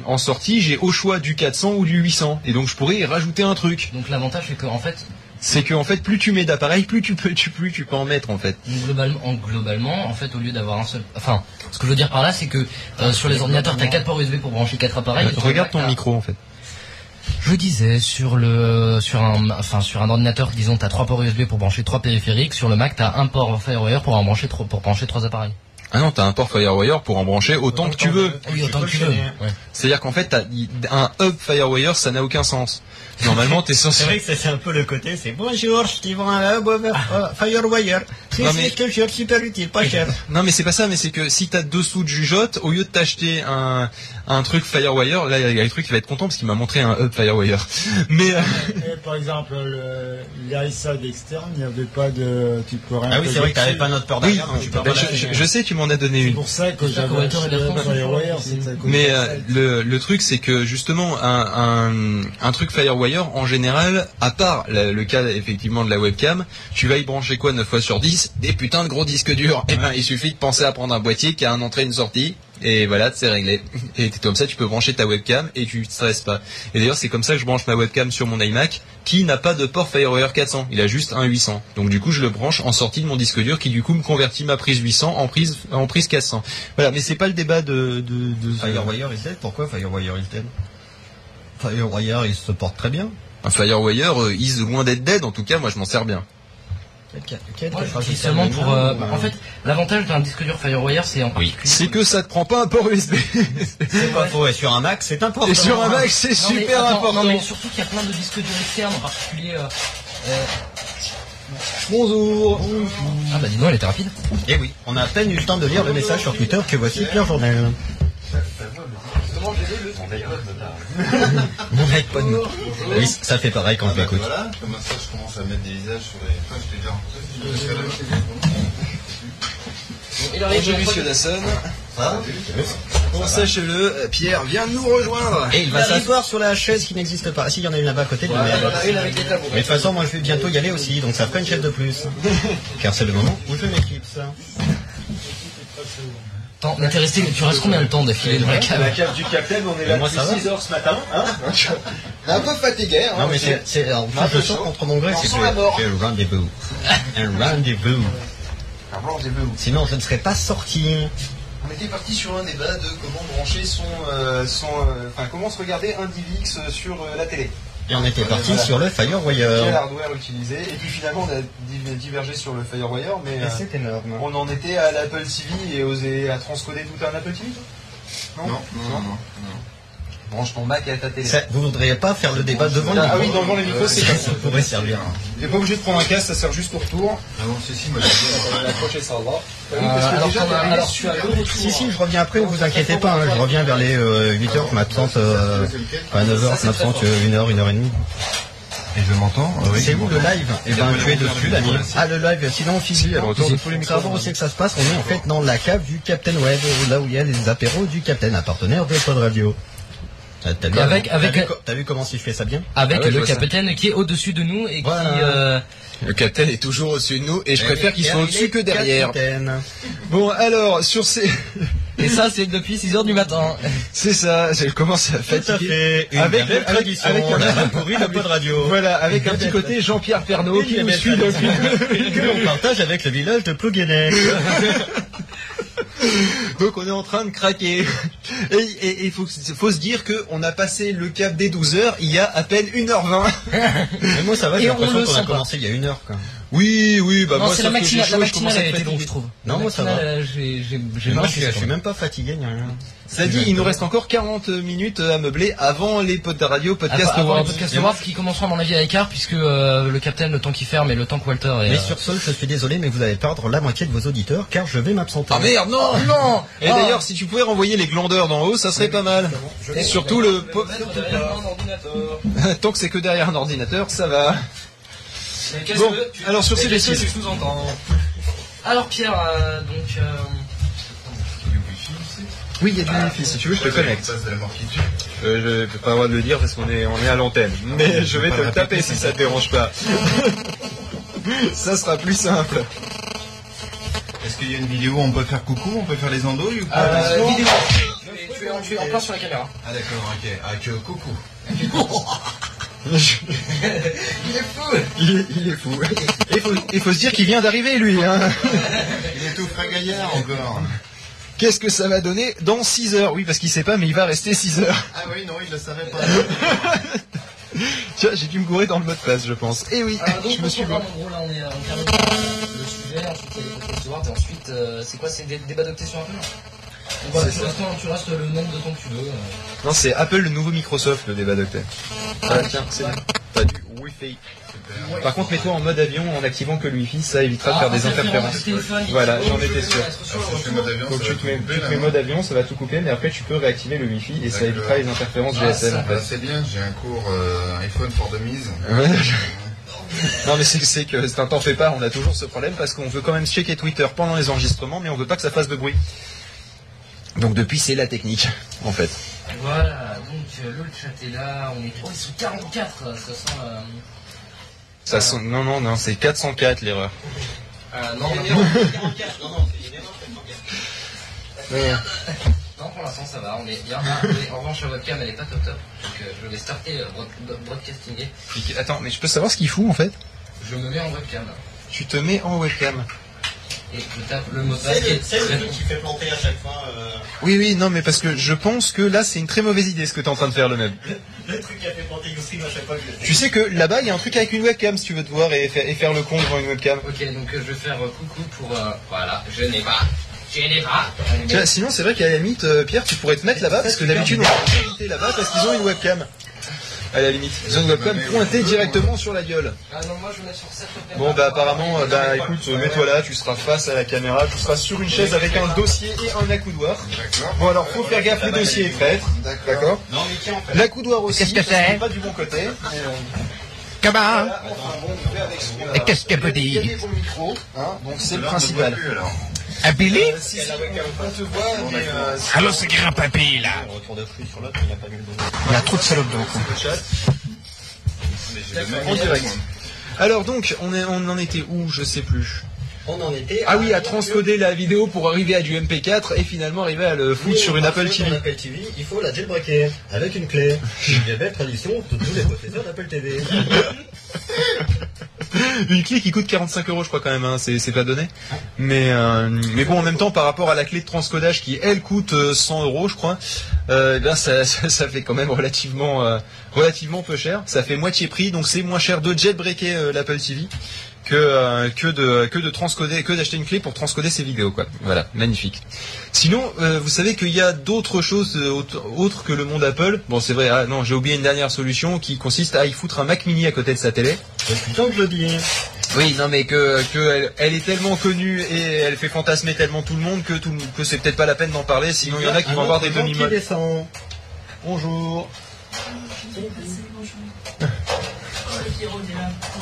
en sortie, j'ai au choix du 400 ou du 800, et donc je pourrais y rajouter un truc. Donc l'avantage c'est que en fait, C'est que en fait, plus tu mets d'appareils, plus tu peux tu plus tu peux en mettre en fait. globalement, en- globalement, en fait, au lieu d'avoir un seul, enfin, ce que je veux dire par là, c'est que euh, sur les ordinateurs, t'as quatre ports USB pour brancher quatre appareils. Euh, regarde ton micro en fait. Je disais sur le sur un enfin sur un ordinateur disons t'as trois ports USB pour brancher trois périphériques sur le Mac t'as un port FireWire pour en brancher trois pour brancher trois appareils. Ah non, t'as un port FireWire pour en brancher autant que tu veux. Oui autant que tu veux. Ouais. C'est-à-dire qu'en fait, t'as un hub FireWire, ça n'a aucun sens. Normalement, t'es C'est censé. vrai que ça, c'est un peu le côté, c'est bonjour, je t'y vends un euh, Firewire. C'est Non, mais- c'est quelque chose super utile, pas cher. Non, mais c'est pas ça, mais c'est que si t'as dessous de jugeote, au lieu de t'acheter un, un truc Firewire, là, il y a le truc qui va être content parce qu'il m'a montré un hub Firewire. Mais, euh, Et par exemple, le- l'iSide externe, il n'y avait pas de. Tu peux rien Ah oui, c'est vrai que t'avais dessus. pas notre port oui, tu peux bah, pas je, je- je sais, tu m'en as donné C'est une. pour ça que j'avais un Firewire, Mais euh, le, le truc, c'est que justement, un, un, un truc Firewire, en général, à part la- le cas effectivement de la webcam, tu vas y brancher quoi 9 fois sur 10 Des putains de gros disques durs. Et ben, il suffit de penser à prendre un boîtier qui a un entrée et une sortie. Et voilà, c'est réglé. Et comme ça, tu peux brancher ta webcam et tu te stresses pas. Et d'ailleurs, c'est comme ça que je branche ma webcam sur mon iMac, qui n'a pas de port Firewire 400. Il a juste un 800. Donc du coup, je le branche en sortie de mon disque dur, qui du coup me convertit ma prise 800 en prise en prise 400. Voilà, mais c'est pas le débat de de, de Firewire is dead, pourquoi Firewire dead Firewire, il se porte très bien. Un Firewire, euh, is loin d'être dead, en tout cas, moi je m'en sers bien. Seulement pour. euh, ou, en fait, l'avantage d'un disque dur FireWire, c'est en particulier. C'est que ça te prend pas un port USB. c'est pas faux, et sur un Mac, c'est important. Et sur un Mac, c'est Non, mais super attends, important. Non mais surtout qu'il y a plein de disques durs externes, en particulier. euh, euh, Bonjour. Ah bah dis donc, elle était rapide. Eh oui, on a à peine eu le temps de lire le message sur Twitter que voici Pierre Journal. Mon iPod. Oui, ça fait pareil quand je l'écoute. Voilà, comme ça je commence à mettre des visages sur les. Enfin, je t'ai déjà rencontré. Bonjour Monsieur Dasson. Bon, sachez-le, euh, Pierre vient nous rejoindre. Et il va s'asseoir sur la chaise qui n'existe pas. Ah si, il y en a une là-bas à côté de lui. Mais de toute façon, moi je vais bientôt y aller aussi, donc ça fera une chaise de plus. Car c'est le moment où je m'éclipse. Attends, mais t'es resté, tu restes combien de temps d'affilée dans la cave cave du Captain, on est là moi, depuis ça va. 6 heures ce matin. Hein on est un peu fatigué. Hein, Non mais c'est, en Un fait, sens chaud. contre mon gré, On c'est la que j'ai un rendez-vous. Un rendez-vous. Sinon, je ne serais pas sorti. On était parti sur un débat de comment brancher son, euh, son, euh, enfin comment se regarder un DivX euh, sur euh, la télé. Et on était parti Voilà. sur le Quel Firewire. hardware utiliser Et puis finalement on a div- divergé sur le Firewire, mais euh, c'est énorme. on en était à l'Apple TV et oser à transcoder tout un Apple TV. Non, non, non, non. Branche ton Mac à ta télé. Ça, vous voudriez pas faire le débat devant le Ah micro oui, devant les micros, c'est comme ça. Ça pourrait servir. T'es pas obligé de prendre un casque, ça sert juste au retour. Ah non, si, si, moi j'ai bien. On va accrocher ça là. Euh, alors, alors, le retour. Si, si, je reviens après, ne vous inquiétez pas, hein, je reviens vers les 8h, je m'absente, euh, enfin 9h, je m'absente 1h, 1h30. Et je m'entends Ah oui, C'est je où le live? Eh ben, tu es dessus, l'ami. Ah, le live, sinon, physique. à retour de tous les Pour savoir où c'est que ça se passe, on est en fait dans la cave du Captain Web, là où il y a les apéros du Captain, un partenaire de Pod Radio. T'as vu, Avec- avec- vu vu comment si je fais ça bien Avec Ah ouais, le ça. capitaine qui est au-dessus de nous et Voilà. qui. euh, Le Captain est toujours au-dessus de nous et je préfère qu'il soit Et au-dessus il que derrière. capitaine. Bon alors sur ces, Et ça, c'est depuis 6h du matin. c'est ça, je commence à Tout à fatiguer. fait. Avec- avec- tradition. avec- on a mal pourri le Pod Radio. Voilà, avec un petit côté Jean-Pierre Pernaut qui nous suit depuis. que l'on partage avec le village de Plouguenec. Donc on est en train de craquer. Et il faut, faut se dire qu'on a passé le cap des 12 heures il y a à peine 1h20. Mais moi ça va, j'ai on l'impression qu'on a commencé il y a une heure. Quoi. Oui, oui, bah non, moi c'est sauf la matinale, la et je commence matinale à a être été longue, fatigué. je trouve. Non, moi, ça va. J'ai je suis, même. même pas fatigué ni rien. Ça dit, il nous reste encore 40 minutes à meubler avant les potes de radio, podcast Avant Awards. podcast Awards qui commencera à mon avis à l'écart puisque euh, le capitaine le temps qu'il ferme et le temps que Walter est. Mais euh, sur ce, je suis désolé, mais vous allez perdre la moitié de vos auditeurs car je vais m'absenter. Ah merde, non non Et d'ailleurs, si tu pouvais renvoyer les glandeurs d'en haut, ça serait pas mal. Et surtout le... Tant que c'est que derrière un ordinateur, ça va. Bon, alors sur ces que tu sous-entends? Alors Pierre, euh, donc. Euh, Oui, il y a du Wi-Fi. Si tu veux, je te connecte. Euh, je n'ai pas le droit de le dire parce qu'on est, on est à l'antenne. Mais je vais te le taper si ça te dérange pas. ça sera plus simple. Est-ce qu'il y a une vidéo où on peut faire coucou, on peut faire les andouilles ou pas Euh, vidéo. Tu es, tu es en- tu es en plein sur la caméra. Ah d'accord, ok. Ah que coucou. Il est fou Il est, il est fou. Il faut, il faut se dire qu'il vient d'arriver, lui. Hein. Il est tout fragaillard encore. Qu'est-ce que ça va donner dans 6 heures? Oui, parce qu'il sait pas, mais il va rester 6 heures. Ah oui, non, il le savait pas. Tiens, j'ai dû me gourer dans le mot de passe, je pense. Et oui, Alors, donc, je me suis gros, là, on est on termine le sujet, ensuite il y a les et ensuite, euh, c'est quoi C'est des débats d'octet sur Apple voilà, tu restes, tu restes le nombre de temps que tu veux. euh. Non, c'est Apple, le nouveau Microsoft, le débat d'octet. Ah, tiens, c'est Pas du Wi-Fi. Par contre, mets-toi en mode avion en activant que le Wi-Fi, ça évitera de faire des interférences. Voilà, j'en étais sûr. Donc ça tu te mets, couper, tu te mets mode avion, ça va tout couper, mais après tu peux réactiver le Wi-Fi et ça évitera les interférences Ah, GSM en fait. c'est bien, j'ai un cours euh, iPhone for de mise. Non mais c'est que c'est un t'en fais pas, on a toujours ce problème parce qu'on veut quand même checker Twitter pendant les enregistrements, mais on veut pas que ça fasse de bruit. Donc depuis c'est la technique en fait. Voilà, le chat est là, on est. Oh, ils sont 44, ça sent. Euh... Ça sent- non non non c'est 404 l'erreur. Ah, non, non, Ouais. non, pour l'instant ça va, on est bien. Ah, mais en revanche, la webcam elle est pas top top, donc euh, je vais starter euh, broad- broadcasting. Attends mais je peux savoir ce qu'il fout en fait? Je me mets en webcam Tu te mets en webcam. Et je tape le mot de passe C'est le, truc qui fait planter à chaque fois. euh, Oui oui non mais parce que je pense que là c'est une très mauvaise idée ce que tu es en train de faire le même. le truc qui a fait planter Ustream à chaque fois que je Tu sais que là-bas il y a un truc avec une webcam si tu veux te voir et faire, et faire le con devant une webcam. Ok, donc euh, je vais faire euh, coucou pour. euh, voilà, je n'ai pas. Je n'ai pas. Tiens, sinon c'est vrai qu'à la limite, euh, Pierre, tu pourrais te mettre là-bas parce que d'habitude on invité là-bas parce qu'ils ont une webcam. À la limite, ils ont une webcam pointée directement sur la gueule. Ah non, moi je vais mettre sur cette webcam. Bon bah apparemment, euh, bah écoute, euh, mets-toi là, tu seras face à la caméra, tu seras sur une chaise avec un dossier et un accoudoir. Bon alors faut faire gaffe, le dossier est traître, d'accord. L'accoudoir aussi, Qu'est-ce que qu'on c'est est Pas du bon côté. Comment voilà, enfin, bon, on fait avec ce qu'on a. Et qu'est-ce qu'elle peut Il y a dire des bons micros, hein, donc c'est le principal. Alors. Un Billy Euh, si, si, on, on te voit, mais euh, c'est Allô, c'est grand papy, là il a y trop de salopes dans le coin. En direct. Alors donc, on, est, on en était où? Je sais plus. On en était. Ah oui, à transcoder la vidéo pour arriver à du MP4 et finalement arriver à le foutre sur une Apple TV. Apple TV, il faut la jailbreaker avec une clé. Une belle tradition de tous les possesseurs d'Apple TV. Une clé qui coûte 45 euros, je crois quand même, hein, c'est pas donné. Mais euh, mais bon, en même temps, par rapport à la clé de transcodage qui elle coûte euh, 100 euros, je crois, euh, là ça, ça, fait quand même relativement euh, peu cher. Ça fait moitié prix, donc c'est moins cher de jailbreaker euh, l'Apple TV que euh, que de que de transcoder que d'acheter une clé pour transcoder ses vidéos quoi. Voilà, magnifique. Sinon, euh, vous savez qu'il y a d'autres choses euh, autre- autres que le monde Apple. Bon, c'est vrai. Ah, non, j'ai oublié une dernière solution qui consiste à y foutre un Mac Mini à côté de sa télé. Depuis le temps que je le dis. Oui, non, mais que, que elle, elle est tellement connue et elle fait fantasmer tellement tout le monde que, tout, que c'est peut-être pas la peine d'en parler. Sinon, il y en a qui vont avoir des demi-modes. descend. Bonjour.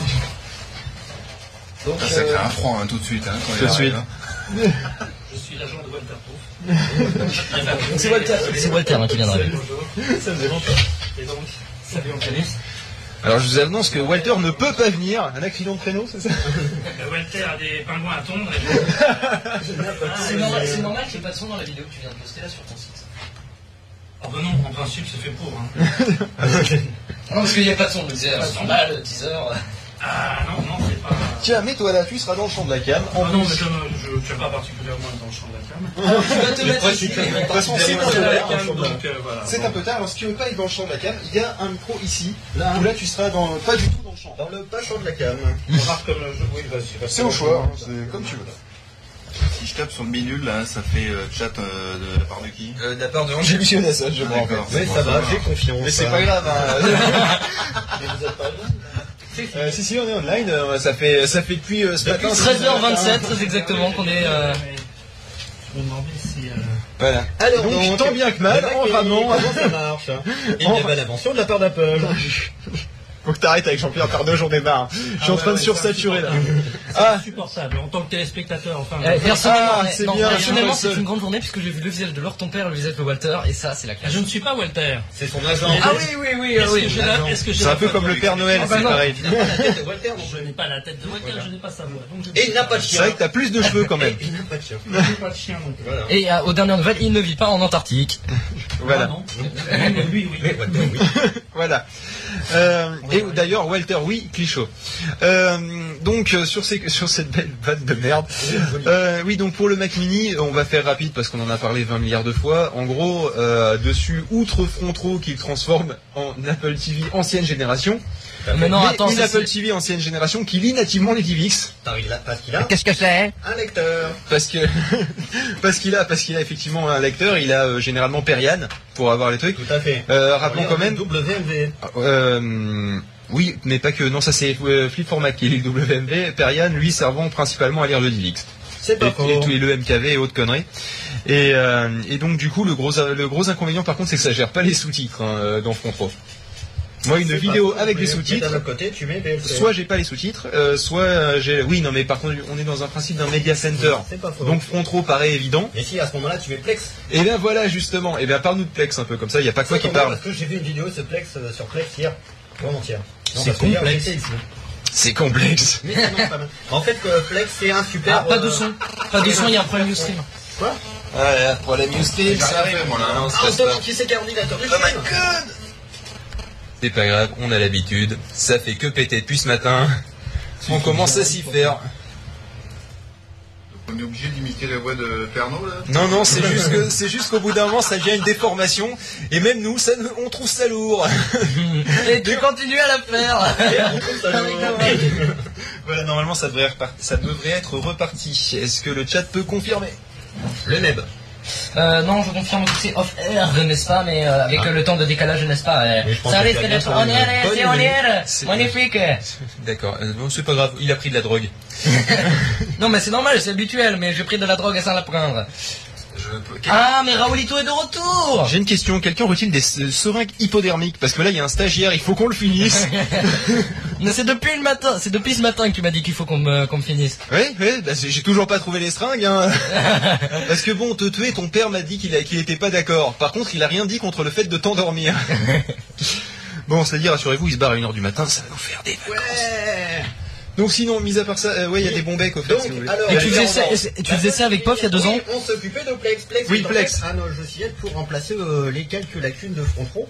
Donc, Ça, ça euh, fait un froid hein, tout de suite. Hein, quand Tout de suite. arrive, hein. Je suis l'agent de Walter C'est Walter, c'est Walter hein, qui vient d'arriver. Ça me dérange Et donc, salut Anthony. alors, je vous annonce que Walter ne peut pas venir. Un accident de créneau, c'est ça? Euh, Walter a des pingouins à tondre. et- C'est normal, c'est normal qu'il n'y ait pas de son dans la vidéo que tu viens de poster là sur ton site. Ah bah non, en principe, c'est fait pour. Hein. Non, parce qu'il n'y a pas de son, on me disait, c'est normal, 10 heures. Ah non, non. Tiens, mets-toi là, tu seras dans le champ de la cam. En Ah non, mais je ne tiens pas particulièrement dans le champ de la cam. Tu vas te mettre ici. De toute façon, c'est de la tard. cam. C'est un peu tard. Alors, si tu veux pas être dans le champ de la cam, il y a un micro ici. Là, Où là, tu seras dans, pas du tout dans le champ. dans le pas champ de la cam. Comme. Oui, vas-y. C'est au choix, hein, c'est comme tu veux. Si je tape sur le bidule, là, ça fait euh, chat euh, de la part de qui? Euh, de la part de Angélus Yonassol, je crois. en fait. D'accord. Mais ça va, j'ai confiance. Mais c'est pas grave. Hein. Mais vous êtes pas loin Euh, si si on est online, euh, ça fait ça fait depuis euh, ce matin. 13h27, très exactement, qu'on est. euh, Je me demandais si... euh, Voilà. Alors donc, donc, tant bien que mal, en ramant. Comment ça marche Une bien belle invention de la part d'Apple. Faut que t'arrêtes avec Jean-Pierre j'en ai marre. Je suis en ouais, train de sursaturer là. C'est Ah, insupportable en tant que téléspectateur. Enfin, Euh, personnellement, Ah, ouais, c'est non, bien, personnellement, je suis pas c'est seul. une grande journée puisque j'ai vu le visage de Lord ton père, le visage de Walter, et ça, c'est la classe. je ne suis pas Walter. C'est son agent. Ah oui, oui, oui, Est-ce oui. que j'ai la- est-ce que j'ai c'est la un peu comme le Père Noël, Ah bah c'est non. pareil. Il n'a pas la tête de Walter Je n'ai pas la tête de Walter, je n'ai pas sa voix. Donc je Et il n'a pas de C'est chien. vrai que t'as plus de cheveux quand même. Et il n'a pas de chien. je n'ai pas de chien. Voilà. Et euh, aux dernières nouvelles, il ne vit pas en Antarctique. Voilà. Ah, non. Mais lui, oui. Mais Walter, oui. Voilà. Euh, et d'ailleurs, Walter, oui, Clichot. Euh, donc euh, sur, cette belle vanne de merde. Euh, oui, donc pour le Mac Mini, on va faire rapide parce qu'on en a parlé 20 milliards de fois. En gros, dessus, outre Frontro qu'il transforme en Apple TV ancienne génération, Mais non, attends, une Apple TV ancienne génération qui lit nativement les DivX. T'arrives là parce qu'il a Qu'est-ce que c'est un lecteur. Parce que parce qu'il a parce qu'il a effectivement un lecteur, il a euh, généralement Perian pour avoir les trucs. Tout à fait. Euh, rappelons quand même WMV. Euh, oui, mais pas que. Non, ça c'est euh, Flip Format qui lit le WMV. Perian, lui, servant principalement à lire le DivX. C'est Et, pas faux. et tous les le MKV et autres conneries. Et, et donc du coup, le gros, le gros inconvénient par contre, c'est que ça gère pas les sous-titres hein, dans Front Pro. Moi, une vidéo pas avec des sous-titres, D'un autre côté, tu mets VLC. soit j'ai pas les sous-titres, euh, soit euh, j'ai. Oui, non, mais par contre, on est dans un principe d'un media center. C'est pas faux. Donc Frontro paraît évident. Et si à ce moment-là tu mets Plex. Et bien voilà justement. Et bien parle-nous de Plex un peu comme ça. Il y a pas que toi qui parle. Parce que j'ai vu une vidéo sur Plex, euh, sur Plex hier. Avant-hier. Non, C'est parce que hier, complexe. j'étais ici. C'est complexe. Mais non, pas mal. En fait, que Plex c'est un super. Ah, pas de euh, son. Pas de son, il y a un problème de stream. Quoi? Ah, problème Ustream, moi, là. Non, c'est Ah, on se demande ça. qui c'est qui est ordinateur du Oh my god C'est pas grave, on a l'habitude. Ça fait que péter depuis ce matin. On commence à s'y faire. On est obligé d'imiter la voix de Pernod, là? Non, non, c'est juste que c'est juste qu'au bout d'un moment, ça devient une déformation. Et même nous, ça, nous- on trouve ça lourd. Et tu continues à la faire. voilà, normalement, ça devrait, ça devrait être reparti. Est-ce que le chat peut confirmer? Le Neb. Euh, non, je confirme que c'est off-air, n'est-ce pas, mais euh, avec euh, le temps de décalage, n'est-ce pas euh, Ça que risque d'être on air, c'est on air, C'est- magnifique. D'accord, bon, c'est pas grave, il a pris de la drogue. Non, mais c'est normal, c'est habituel, mais j'ai pris de la drogue sans la prendre. Je... Ah, mais Raoulito est de retour J'ai une question, quelqu'un aurait-il des seringues hypodermiques? Parce que là, il y a un stagiaire, il faut qu'on le finisse. Mais c'est depuis le matin, c'est depuis ce matin que tu m'as dit qu'il faut qu'on me, finisse. Oui, oui, bah c'est- j'ai toujours pas trouvé les seringues. Hein. Parce que bon, te tuer, ton père m'a dit qu'il était pas d'accord. Par contre, il a rien dit contre le fait de t'endormir. bon, c'est-à-dire, rassurez-vous, il se barre à 1h du matin, ça va nous faire des vacances. Ouais. Donc sinon, mis à part ça, euh, ouais, il y a des bons becs au fait, Donc, si vous voulez. alors, Et tu faisais ça- et tu faisais ça avec Pof il y a deux ans On s'occupait de Plex. Plex Oui, est Plex. un logiciel pour remplacer euh, les quelques lacunes de Frontro.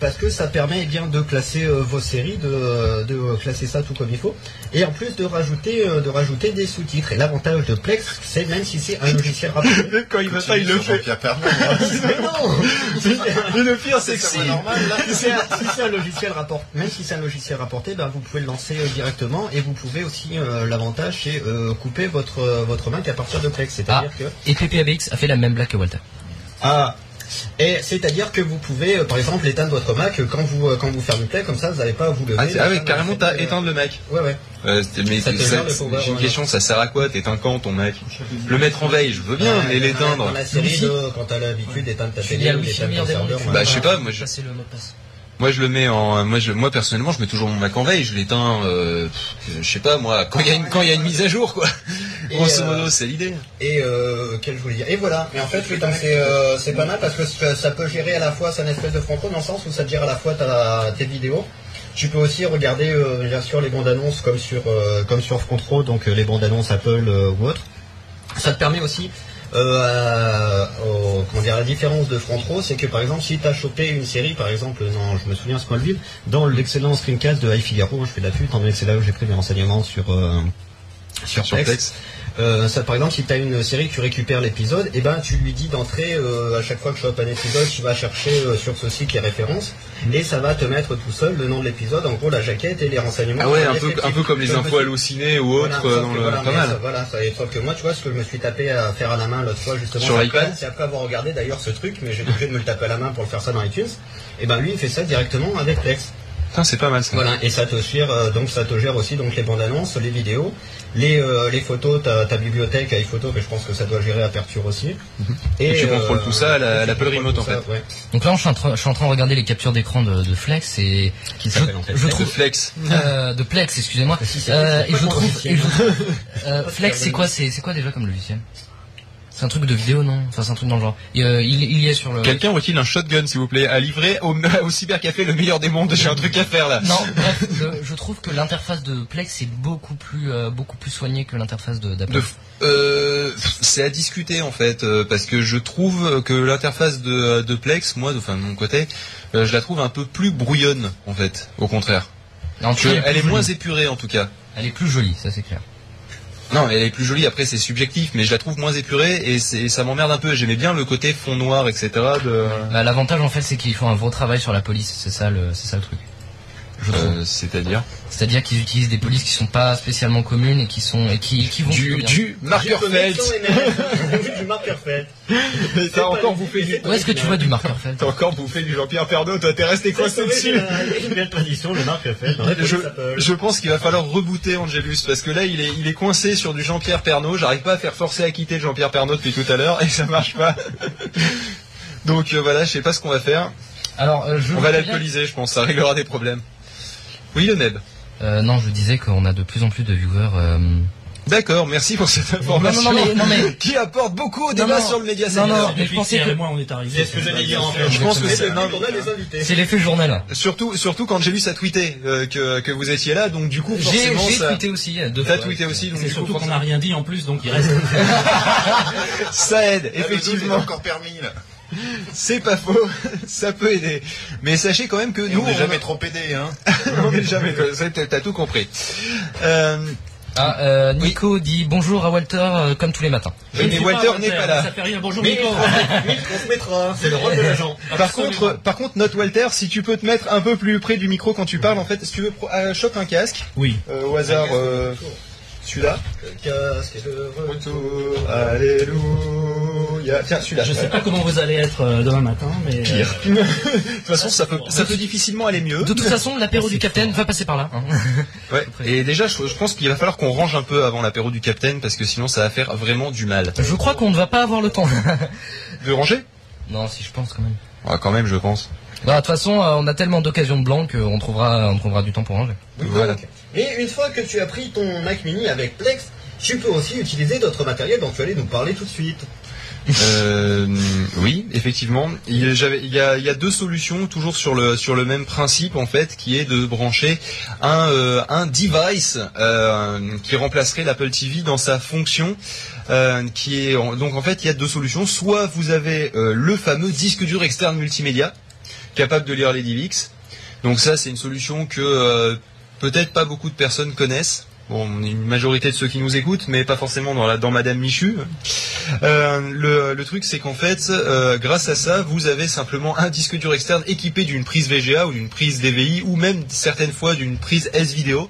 Parce que ça permet eh bien de classer euh, vos séries, de, euh, de classer ça tout comme il faut, et en plus de rajouter, euh, de rajouter des sous-titres. Et l'avantage de Plex, c'est même si c'est un logiciel rapide. Quand il veut pas, il le fait. Pernod. Mais non Mais le pire, c'est que si... c'est un, si c'est un logiciel rapporté, même si c'est un logiciel rapporté, ben vous pouvez le lancer euh, directement et vous pouvez aussi euh, l'avantage c'est euh, couper votre euh, votre Mac à partir de Plex, c'est-à-dire que Et PPABX a fait la même blague que Walter. ah et c'est-à-dire que vous pouvez euh, par exemple éteindre votre Mac euh, quand vous euh, quand vous fermez Plex comme ça vous n'avez pas à vous lever. Ah, ah oui, carrément, t'as euh, éteindre le Mac. Ouais ouais. Euh, mais j'ai une question, ça sert à quoi T'éteins quand ton Mac? Le mettre en veille, je veux bien, Ouais, mais l'éteindre. Dans la série quand t'as l'habitude d'éteindre ta télé ou d'éteindre ton serveur. Bah, je sais pas, moi, je- Passer le mot de passe. Moi je le mets en moi je moi personnellement je mets toujours mon Mac en veille, je l'éteins euh, je sais pas moi quand il y a une quand il y a une mise à jour quoi. Grosso euh, modo, c'est l'idée. Et euh, quel je voulais dire Et voilà. Et en fait, oui, c'est euh, pas mal parce que ça peut gérer à la fois, c'est un espèce de franco dans le sens où ça te gère à la fois ta, tes vidéos. Tu peux aussi regarder euh, bien sûr les bandes annonces comme sur euh, comme sur Frontro, donc les bandes annonces Apple ou autres. Ça te permet aussi euh, comment dire, la différence de Frontro, c'est que par exemple, si tu as chopé une série, par exemple, dans, je me souviens Smallville, dans l'excellent screencast de High Figaro, je fais de la pub, c'est là où j'ai pris mes renseignements sur, euh, sur, Sur Plex. Plex. Euh, ça, par exemple, si tu as une série, que tu récupères l'épisode, et ben tu lui dis d'entrée, euh, à chaque fois que je chope un épisode, tu vas chercher euh, sur ce site les références, et ça va te mettre tout seul le nom de l'épisode, en gros la jaquette et les renseignements. Ah ouais, un peu un peu comme les infos hallucinées ou autres voilà, euh, dans le voilà, pas ça- mal. voilà, ça, et sauf que moi, tu vois, ce que je me suis tapé à faire à la main l'autre fois, justement, Sur l'iPad c'est après avoir regardé d'ailleurs ce truc, mais j'ai obligé de me le taper à la main pour le faire ça dans iTunes. Et ben lui, il fait ça directement avec Plex. Putain, c'est pas mal ça. Voilà, et ça te gère, euh, donc ça te gère aussi donc les bandes annonces, les vidéos, les, euh, les photos, ta, ta bibliothèque iPhoto, mais je pense que ça doit gérer Aperture aussi. Et tu contrôles euh, tout ça à la- l'Apple contrôles Remote, en ça, fait. ouais. Donc là, je suis, en train, je suis en train de regarder les captures d'écran de, de Flex et Qui je, s'appelle en fait je Flex. trouve Flex. euh, de Plex, excusez-moi. Si, Euh, et je trouve, et je trouve euh, Flex, c'est quoi, c'est c'est quoi déjà comme logiciel? C'est un truc de vidéo, non? Enfin, c'est un truc dans le genre. Et, euh, il, il y est sur le. Quelqu'un aurait-il un shotgun, s'il vous plaît, à livrer au, au cybercafé le meilleur des mondes J'ai un truc à faire là. Non, bref, je trouve que l'interface de Plex est beaucoup plus, euh, beaucoup plus soignée que l'interface d'Apple. Euh, c'est à discuter en fait, parce que je trouve que l'interface de, de Plex, moi, de, enfin de mon côté, je la trouve un peu plus brouillonne en fait, au contraire. Elle est moins épurée en tout cas. Elle est plus jolie, ça c'est clair. Non, elle est plus jolie. Après, c'est subjectif, mais je la trouve moins épurée et ça m'emmerde un peu. J'aimais bien le côté fond noir, etc. De, Bah, L'avantage en fait, c'est qu'ils font un gros travail sur la police. C'est ça le, c'est ça le truc. Euh, c'est-à-dire C'est-à-dire qu'ils utilisent des polices qui sont pas spécialement communes et qui sont et qui, qui vont du, du marker felt. Du marqueur fait. T'as encore bouffé du, Où est-ce que tu vois du marqueur fait t'as encore bouffé du Jean-Pierre Pernaut. Toi, t'es resté coincé dessus. Une belle tradition, le marqueur fait. Je, je pense qu'il va falloir rebooter Angelus parce que là il est, il est coincé sur du Jean-Pierre Pernaut. J'arrive pas à faire forcer à quitter le Jean-Pierre Pernaut depuis tout à l'heure et ça marche pas. Donc euh, voilà, je sais pas ce qu'on va faire. Alors, euh, je On va l'alcooliser, je pense, ça réglera des problèmes. Oui, le Neb. Euh, non, je disais qu'on a de plus en plus de viewers. euh, D'accord, merci pour cette information Non, non, non, mais- non, mais- qui apporte beaucoup au débat non. sur le média Non, non, mais je pensais que moi on est arrivé. C'est ce que j'allais dire en fait. Je pense que c'est c'est l'effet journal. surtout surtout quand j'ai lu ça tweeté euh, que, que vous étiez là, donc du coup J'ai forcément j'ai ça. tweeté aussi euh, deux T'as tweeté aussi, donc C'est du coup surtout qu'on n'a rien dit en plus, donc il reste. ça aide Effectivement. effectivement. encore permis là. C'est pas faux, ça peut aider. Mais sachez quand même que Et nous on n'est jamais trop pédé hein. on n'est jamais. T'as t'as tout compris. Euh, Ah, euh, Nico dit bonjour à Walter euh, comme tous les matins. oui, mais Walter n'est pas là. Ça fait rien. Bonjour Mais Nico. on se mettra, c'est le rôle de l'agent. Par contre, par contre, note Walter, si tu peux te mettre un peu plus près du micro quand tu parles, en fait, si tu veux, euh, chope un casque Oui. euh, au hasard, euh, celui-là. Casque de Retour, alléluia. Tiens, celui-là. Je sais pas comment vous allez être euh, demain matin, mais. Pire. euh, De toute façon, ça peut, ça peut difficilement aller mieux. De toute façon, l'apéro du capitaine va passer par là. Ouais. Et déjà, je, je pense qu'il va falloir qu'on range un peu avant l'apéro du Capitaine parce que sinon, ça va faire vraiment du mal. Je crois qu'on ne va pas avoir le temps. De ranger? Non, si je pense quand même. Ouais, quand même, je pense. Bah, de toute façon, euh, on a tellement d'occasions de blanc qu'on trouvera, on trouvera du temps pour ranger. Voilà. Donc, Et une fois que tu as pris ton Mac Mini avec Plex, tu peux aussi utiliser d'autres matériels dont tu allais nous parler tout de suite. Euh, oui, effectivement. Il, y a- deux solutions, toujours sur le même principe en fait, qui est de brancher un euh, device euh, qui remplacerait l'Apple TV dans sa fonction. donc en fait il y a deux solutions. Soit vous avez le fameux disque dur externe multimédia capable de lire les DivX. Donc ça c'est une solution que peut-être pas beaucoup de personnes connaissent. Bon, on est une majorité de ceux qui nous écoutent, mais pas forcément dans, la, dans Madame Michu. Euh, le, le truc, c'est qu'en fait, euh, grâce à ça, vous avez simplement un disque dur externe équipé d'une prise VGA ou d'une prise DVI ou même certaines fois d'une prise S-Vidéo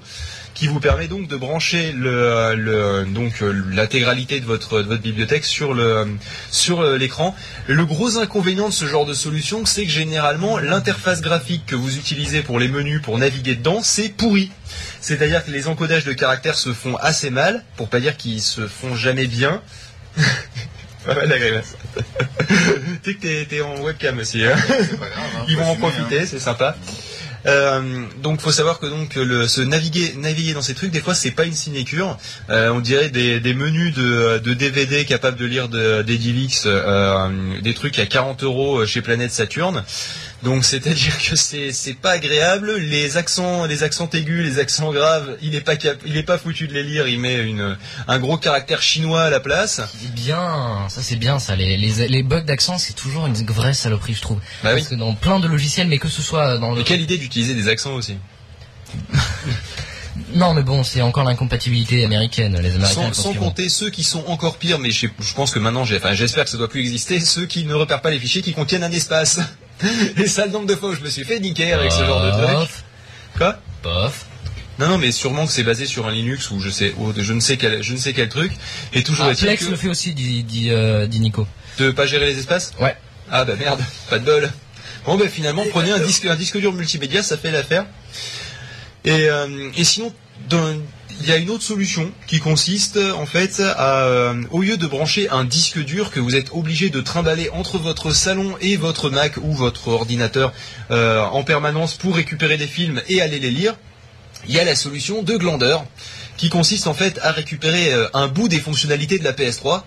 qui vous permet donc de brancher le, le- donc euh, l'intégralité de votre de votre bibliothèque sur le sur euh, l'écran. Le gros inconvénient de ce genre de solution, c'est que généralement l'interface graphique que vous utilisez pour les menus pour naviguer dedans, c'est pourri. C'est-à-dire que les encodages de caractères se font assez mal, pour pas dire qu'ils se font jamais bien. Pas mal tu sais que t'es- t'es en webcam aussi. Hein C'est pas grave. hein, Ils vont en profiter, c'est sympa. Euh, donc faut savoir que donc le, se naviguer naviguer dans ces trucs des fois c'est pas une sinécure. Euh, on dirait des, menus de, DVD capables de lire de- des DivX euh, des trucs à 40 euros chez Planète Saturne donc c'est-à-dire que c'est c'est pas agréable les accents les accents aigus les accents graves il est pas cap- il est pas foutu de les lire il met une un gros caractère chinois à la place C'est bien, ça c'est bien ça. Les, les, les bugs d'accent, c'est toujours une vraie saloperie, je trouve. bah oui Parce que dans plein de logiciels, mais que ce soit dans le... mais quelle idée d'utiliser des accents aussi Non, mais bon, c'est encore l'incompatibilité américaine. Les Américains, Sans, compter ceux qui sont encore pires, mais je, pense que maintenant, enfin, j'espère que ça doit plus exister, ceux qui ne repèrent pas les fichiers qui contiennent un espace. Et ça, le nombre de fois où je me suis fait niquer avec ce genre de truc. Quoi? Pof. Non, non, mais sûrement que c'est basé sur un Linux ou je sais, ou de- je ne sais quel, je ne sais quel truc. Et toujours Ah, Plex que le fait aussi, dit, dit, euh, dit Nico. de pas gérer les espaces? Ouais. Ah bah merde, pas de bol. Bon ben finalement prenez un disque un disque dur multimédia, ça fait l'affaire. Et, euh, et sinon dans- il y a une autre solution qui consiste en fait à euh, au lieu de brancher un disque dur que vous êtes obligé de trimballer entre votre salon et votre Mac ou votre ordinateur euh, en permanence pour récupérer des films et aller les lire, il y a la solution de Glander qui consiste en fait à récupérer euh, un bout des fonctionnalités de la PS3,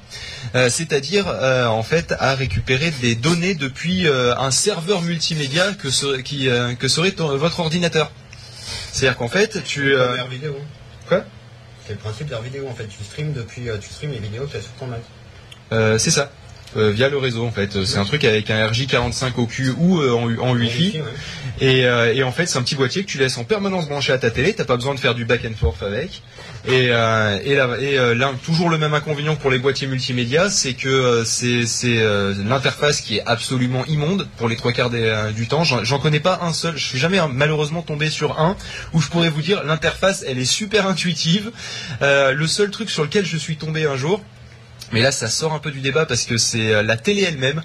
euh, c'est-à-dire en fait à récupérer des données depuis un serveur multimédia que, qui, serait votre ordinateur. C'est-à-dire qu'en fait, tu... Quoi C'est le principe d'Air vidéo en fait. Tu streams depuis, euh, tu streams les vidéos que tu as sur ton Mac. euh, c'est ça. Euh, via le réseau en fait. C'est un truc avec un RJ45 au cul ou euh, en, en Wi-Fi. Et, euh, et en fait, c'est un petit boîtier que tu laisses en permanence branché à ta télé. T'as pas besoin de faire du back and forth avec. Et, et, là, et là, toujours le même inconvénient pour les boîtiers multimédia, c'est que c'est l'interface qui est absolument immonde pour les trois quarts des, du temps. J'en connais pas un seul. Je suis jamais hein, malheureusement tombé sur un où je pourrais vous dire l'interface, elle est super intuitive. Le seul truc sur lequel je suis tombé un jour, mais là ça sort un peu du débat parce que c'est euh, la télé elle-même.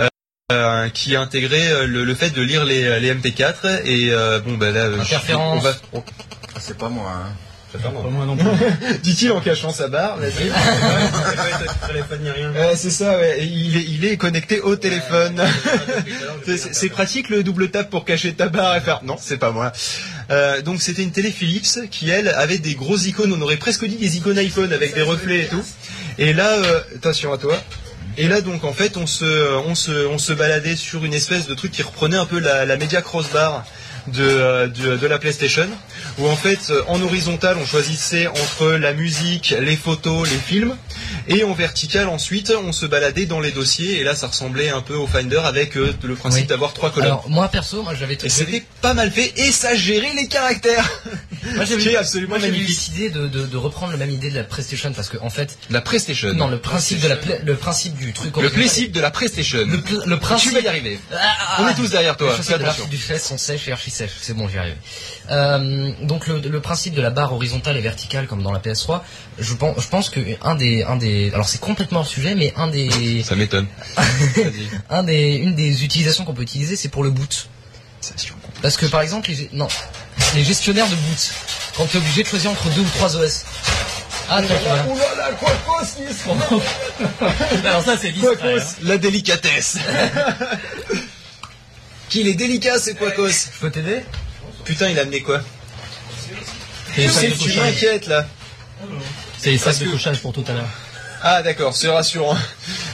euh, euh, qui a intégré le, le fait de lire les, les MP4 et euh, bon bah là je- Interférence. on va- Ah, C'est pas moi, hein. C'est pas moi. Pas moi non plus. dit-il en cachant sa barre vas-y. C'est ça ouais. Il, est, il est connecté au téléphone C'est- pratique le double tap pour cacher ta barre et faire non c'est pas moi Euh, donc c'était une télé Philips qui elle avait des gros icônes on aurait presque dit des icônes iPhone avec des reflets et tout et là euh, attention à toi. Et là donc en fait on se on se on se baladait sur une espèce de truc qui reprenait un peu la, la média crossbar de, euh, de, de la PlayStation où en fait euh, en horizontal on choisissait entre la musique, les photos, les films et en vertical ensuite on se baladait dans les dossiers et là ça ressemblait un peu au Finder avec euh, le principe Oui. d'avoir trois colonnes. Alors moi perso, moi j'avais et c'était pas mal fait et ça gérait les caractères. moi est absolument moi j'avais eu de, de, de reprendre la même idée de la PlayStation parce que en fait, La PlayStation. non le principe de la pla- le principe du truc le principe de la PlayStation. le, pl- le Tu principe vas y arriver. Ah, On est tous derrière toi. Les du fesse sont sèches et archi C'est bon, j'y arrive. Euh, donc le, le principe de la barre horizontale et verticale comme dans la PS3, je pense, je pense que un des, un des, alors c'est complètement hors sujet, mais un des, Ça m'étonne. Un des, une des utilisations qu'on peut utiliser, c'est pour le boot. Parce que par exemple, les, non, les gestionnaires de boot, quand tu es obligé de choisir entre deux ou trois OS. Ah, tiens, voilà. Oulala, Alors ça c'est hein. La délicatesse. Qu'il est délicat, c'est Quacos. Je peux t'aider? Putain, il a amené quoi? Tu sais, m'inquiètes là. C'est les sacs de couchage pour tout à l'heure. Ah d'accord, c'est rassurant.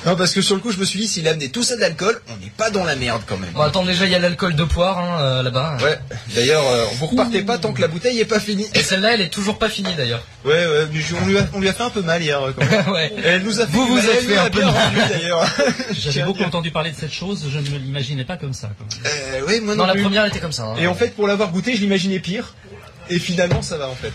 Non parce que sur le coup je me suis dit s'il a amené tout ça de l'alcool, on n'est pas dans la merde quand même. Bon, attends, déjà il y a l'alcool de poire hein, euh, là-bas. Ouais, d'ailleurs euh, vous repartez pas tant que la bouteille est pas finie. Et celle-là, elle est toujours pas finie d'ailleurs. Ouais ouais, mais je- on lui a, on lui a fait un peu mal hier quand même. ouais. Elle nous a fait Vous du vous mal, êtes elle fait nous un peu bien mal. rendu, d'ailleurs. J'avais beaucoup entendu parler de cette chose, je ne me l'imaginais pas comme ça. quoi. Euh, ouais, moi non Non, la plus. première elle était comme ça. hein. Et en fait pour l'avoir goûté je l'imaginais pire. Et finalement ça va en fait.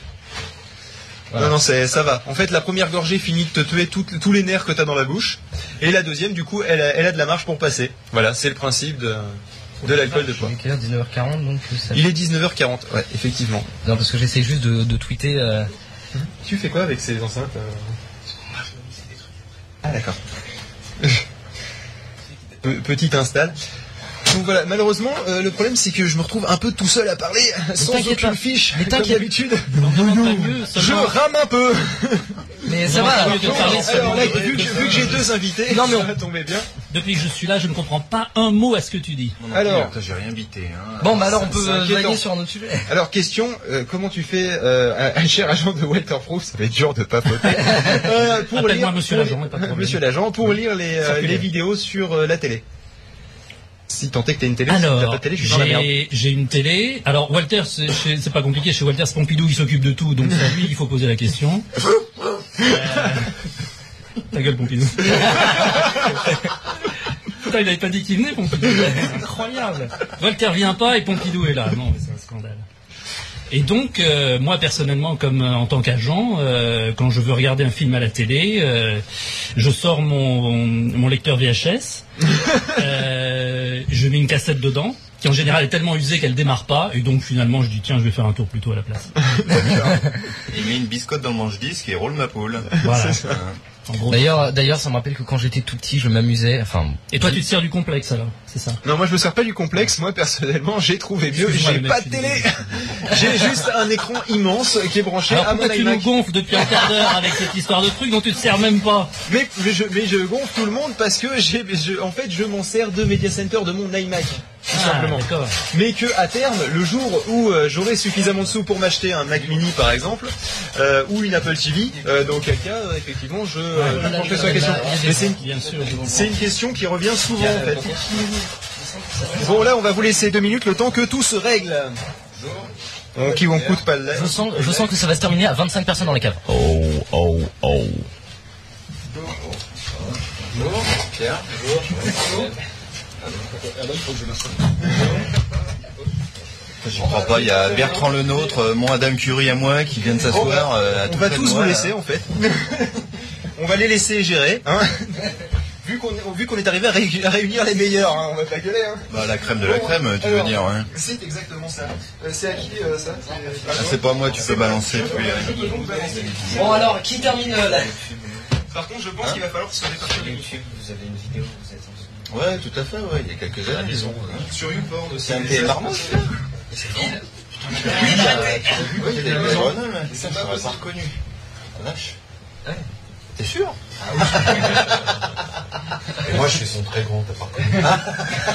Voilà. Non non c'est ça va. En fait la première gorgée finit de te tuer tous les nerfs que t'as dans la bouche. Et la deuxième du coup elle a, elle a de la marge pour passer. Voilà c'est le principe de, de l'alcool de poids. Il est quelle heure? 19h40 donc euh, ça... Il est 19h40, ouais, effectivement. Non parce que j'essaie juste de, de tweeter. euh, Tu fais quoi avec ces enceintes euh? Ah d'accord. Pe- Petite install. Donc voilà, malheureusement, euh, le problème c'est que je me retrouve un peu tout seul à parler, sans aucune pas. fiche, Mais comme d'habitude. Je rame un peu. Mais ça va. Alors là, vu que, j'ai deux invités, Non, mais on- ça va tomber bien. Depuis que je suis là, je ne comprends pas un mot à ce que tu dis. Alors. j'ai rien bité. Hein. Bon bah alors on peut vaguer sur un autre sujet. Alors question, euh, comment tu fais, euh, un, un cher agent de Waterproof, ça va être dur de papoter, euh, pour lire, monsieur l'agent, monsieur l'agent, pour lire les, vidéos sur la télé. Si tant est que t'as une télé, si Alors, pas de télé, je suis dans la merde. j'ai une télé. Alors Walter, c'est pas compliqué. Chez Walter, c'est Pompidou, il s'occupe de tout, donc c'est à lui qu'il faut poser la question. Euh, Ta gueule, Pompidou. Putain, il avait pas dit qu'il venait, Pompidou. Incroyable. Walter vient pas et Pompidou est là. Non, mais c'est un scandale. Et donc, euh, moi personnellement, comme euh, en tant qu'agent, euh, quand je veux regarder un film à la télé, euh, je sors mon, mon lecteur VHS, euh, je mets une cassette dedans, qui en général est tellement usée qu'elle démarre pas, et donc finalement je dis tiens, je vais faire un tour plutôt à la place. Il met une biscotte dans le manche-disque et roule ma poule. Voilà. D'ailleurs, d'ailleurs, ça me rappelle que quand j'étais tout petit, je m'amusais. Enfin, Et toi, tu te sers du complexe alors, c'est ça Non, moi je me sers pas du complexe. Moi personnellement, j'ai trouvé mieux. J'ai pas de télé. j'ai juste un écran immense qui est branché Alors à mon tu nous iMac. gonfles depuis un quart d'heure avec cette histoire de truc dont tu te sers même pas Mais, mais je, mais je gonfle tout le monde parce que j'ai, je- en fait, je m'en sers de Media Center de mon iMac. Tout Ah, simplement. Mais que à terme, le jour où euh, j'aurai suffisamment de sous pour m'acheter un Mac Mini par exemple, euh, ou une Apple TV, euh, dans quel cas, euh, effectivement, je, euh, je pencherai sur la question. Mais c'est une, une question qui revient souvent en fait. Bon là, on va vous laisser deux minutes le temps que tout se règle. On qui on coûte pas le lait. je sens, je sens que ça va se terminer à 25 personnes dans les caves. Oh, oh, oh. Pierre J'y crois pas, il y a Bertrand Lenôtre, euh, mon Adam Curie à moi qui viennent s'asseoir. euh, à On tout va tous vous là. laisser en fait. on va les laisser gérer. Hein vu qu'on est, vu qu'on est arrivé à, ré- à réunir les meilleurs, hein, on va pas gueuler. Hein. Bah, la crème de la crème, tu veux dire, hein. C'est exactement ça. Euh, c'est à qui euh, ça Ah, c'est pas moi, tu peux balancer. euh, peux. Bon alors, qui termine euh, là Par contre, je pense qu'il va falloir se répartir les YouTube, vous avez une vidéo, vous êtes ensemble. Ouais, tout à fait, ouais, il y a quelques années. ils ont, euh, Sur YouPorn aussi. C'est un pays marmot, ça Oui, il y a des hein. C'est Je pas l'aurais possible. pas T'es sûr? Moi, je suis son très grand, t'as pas.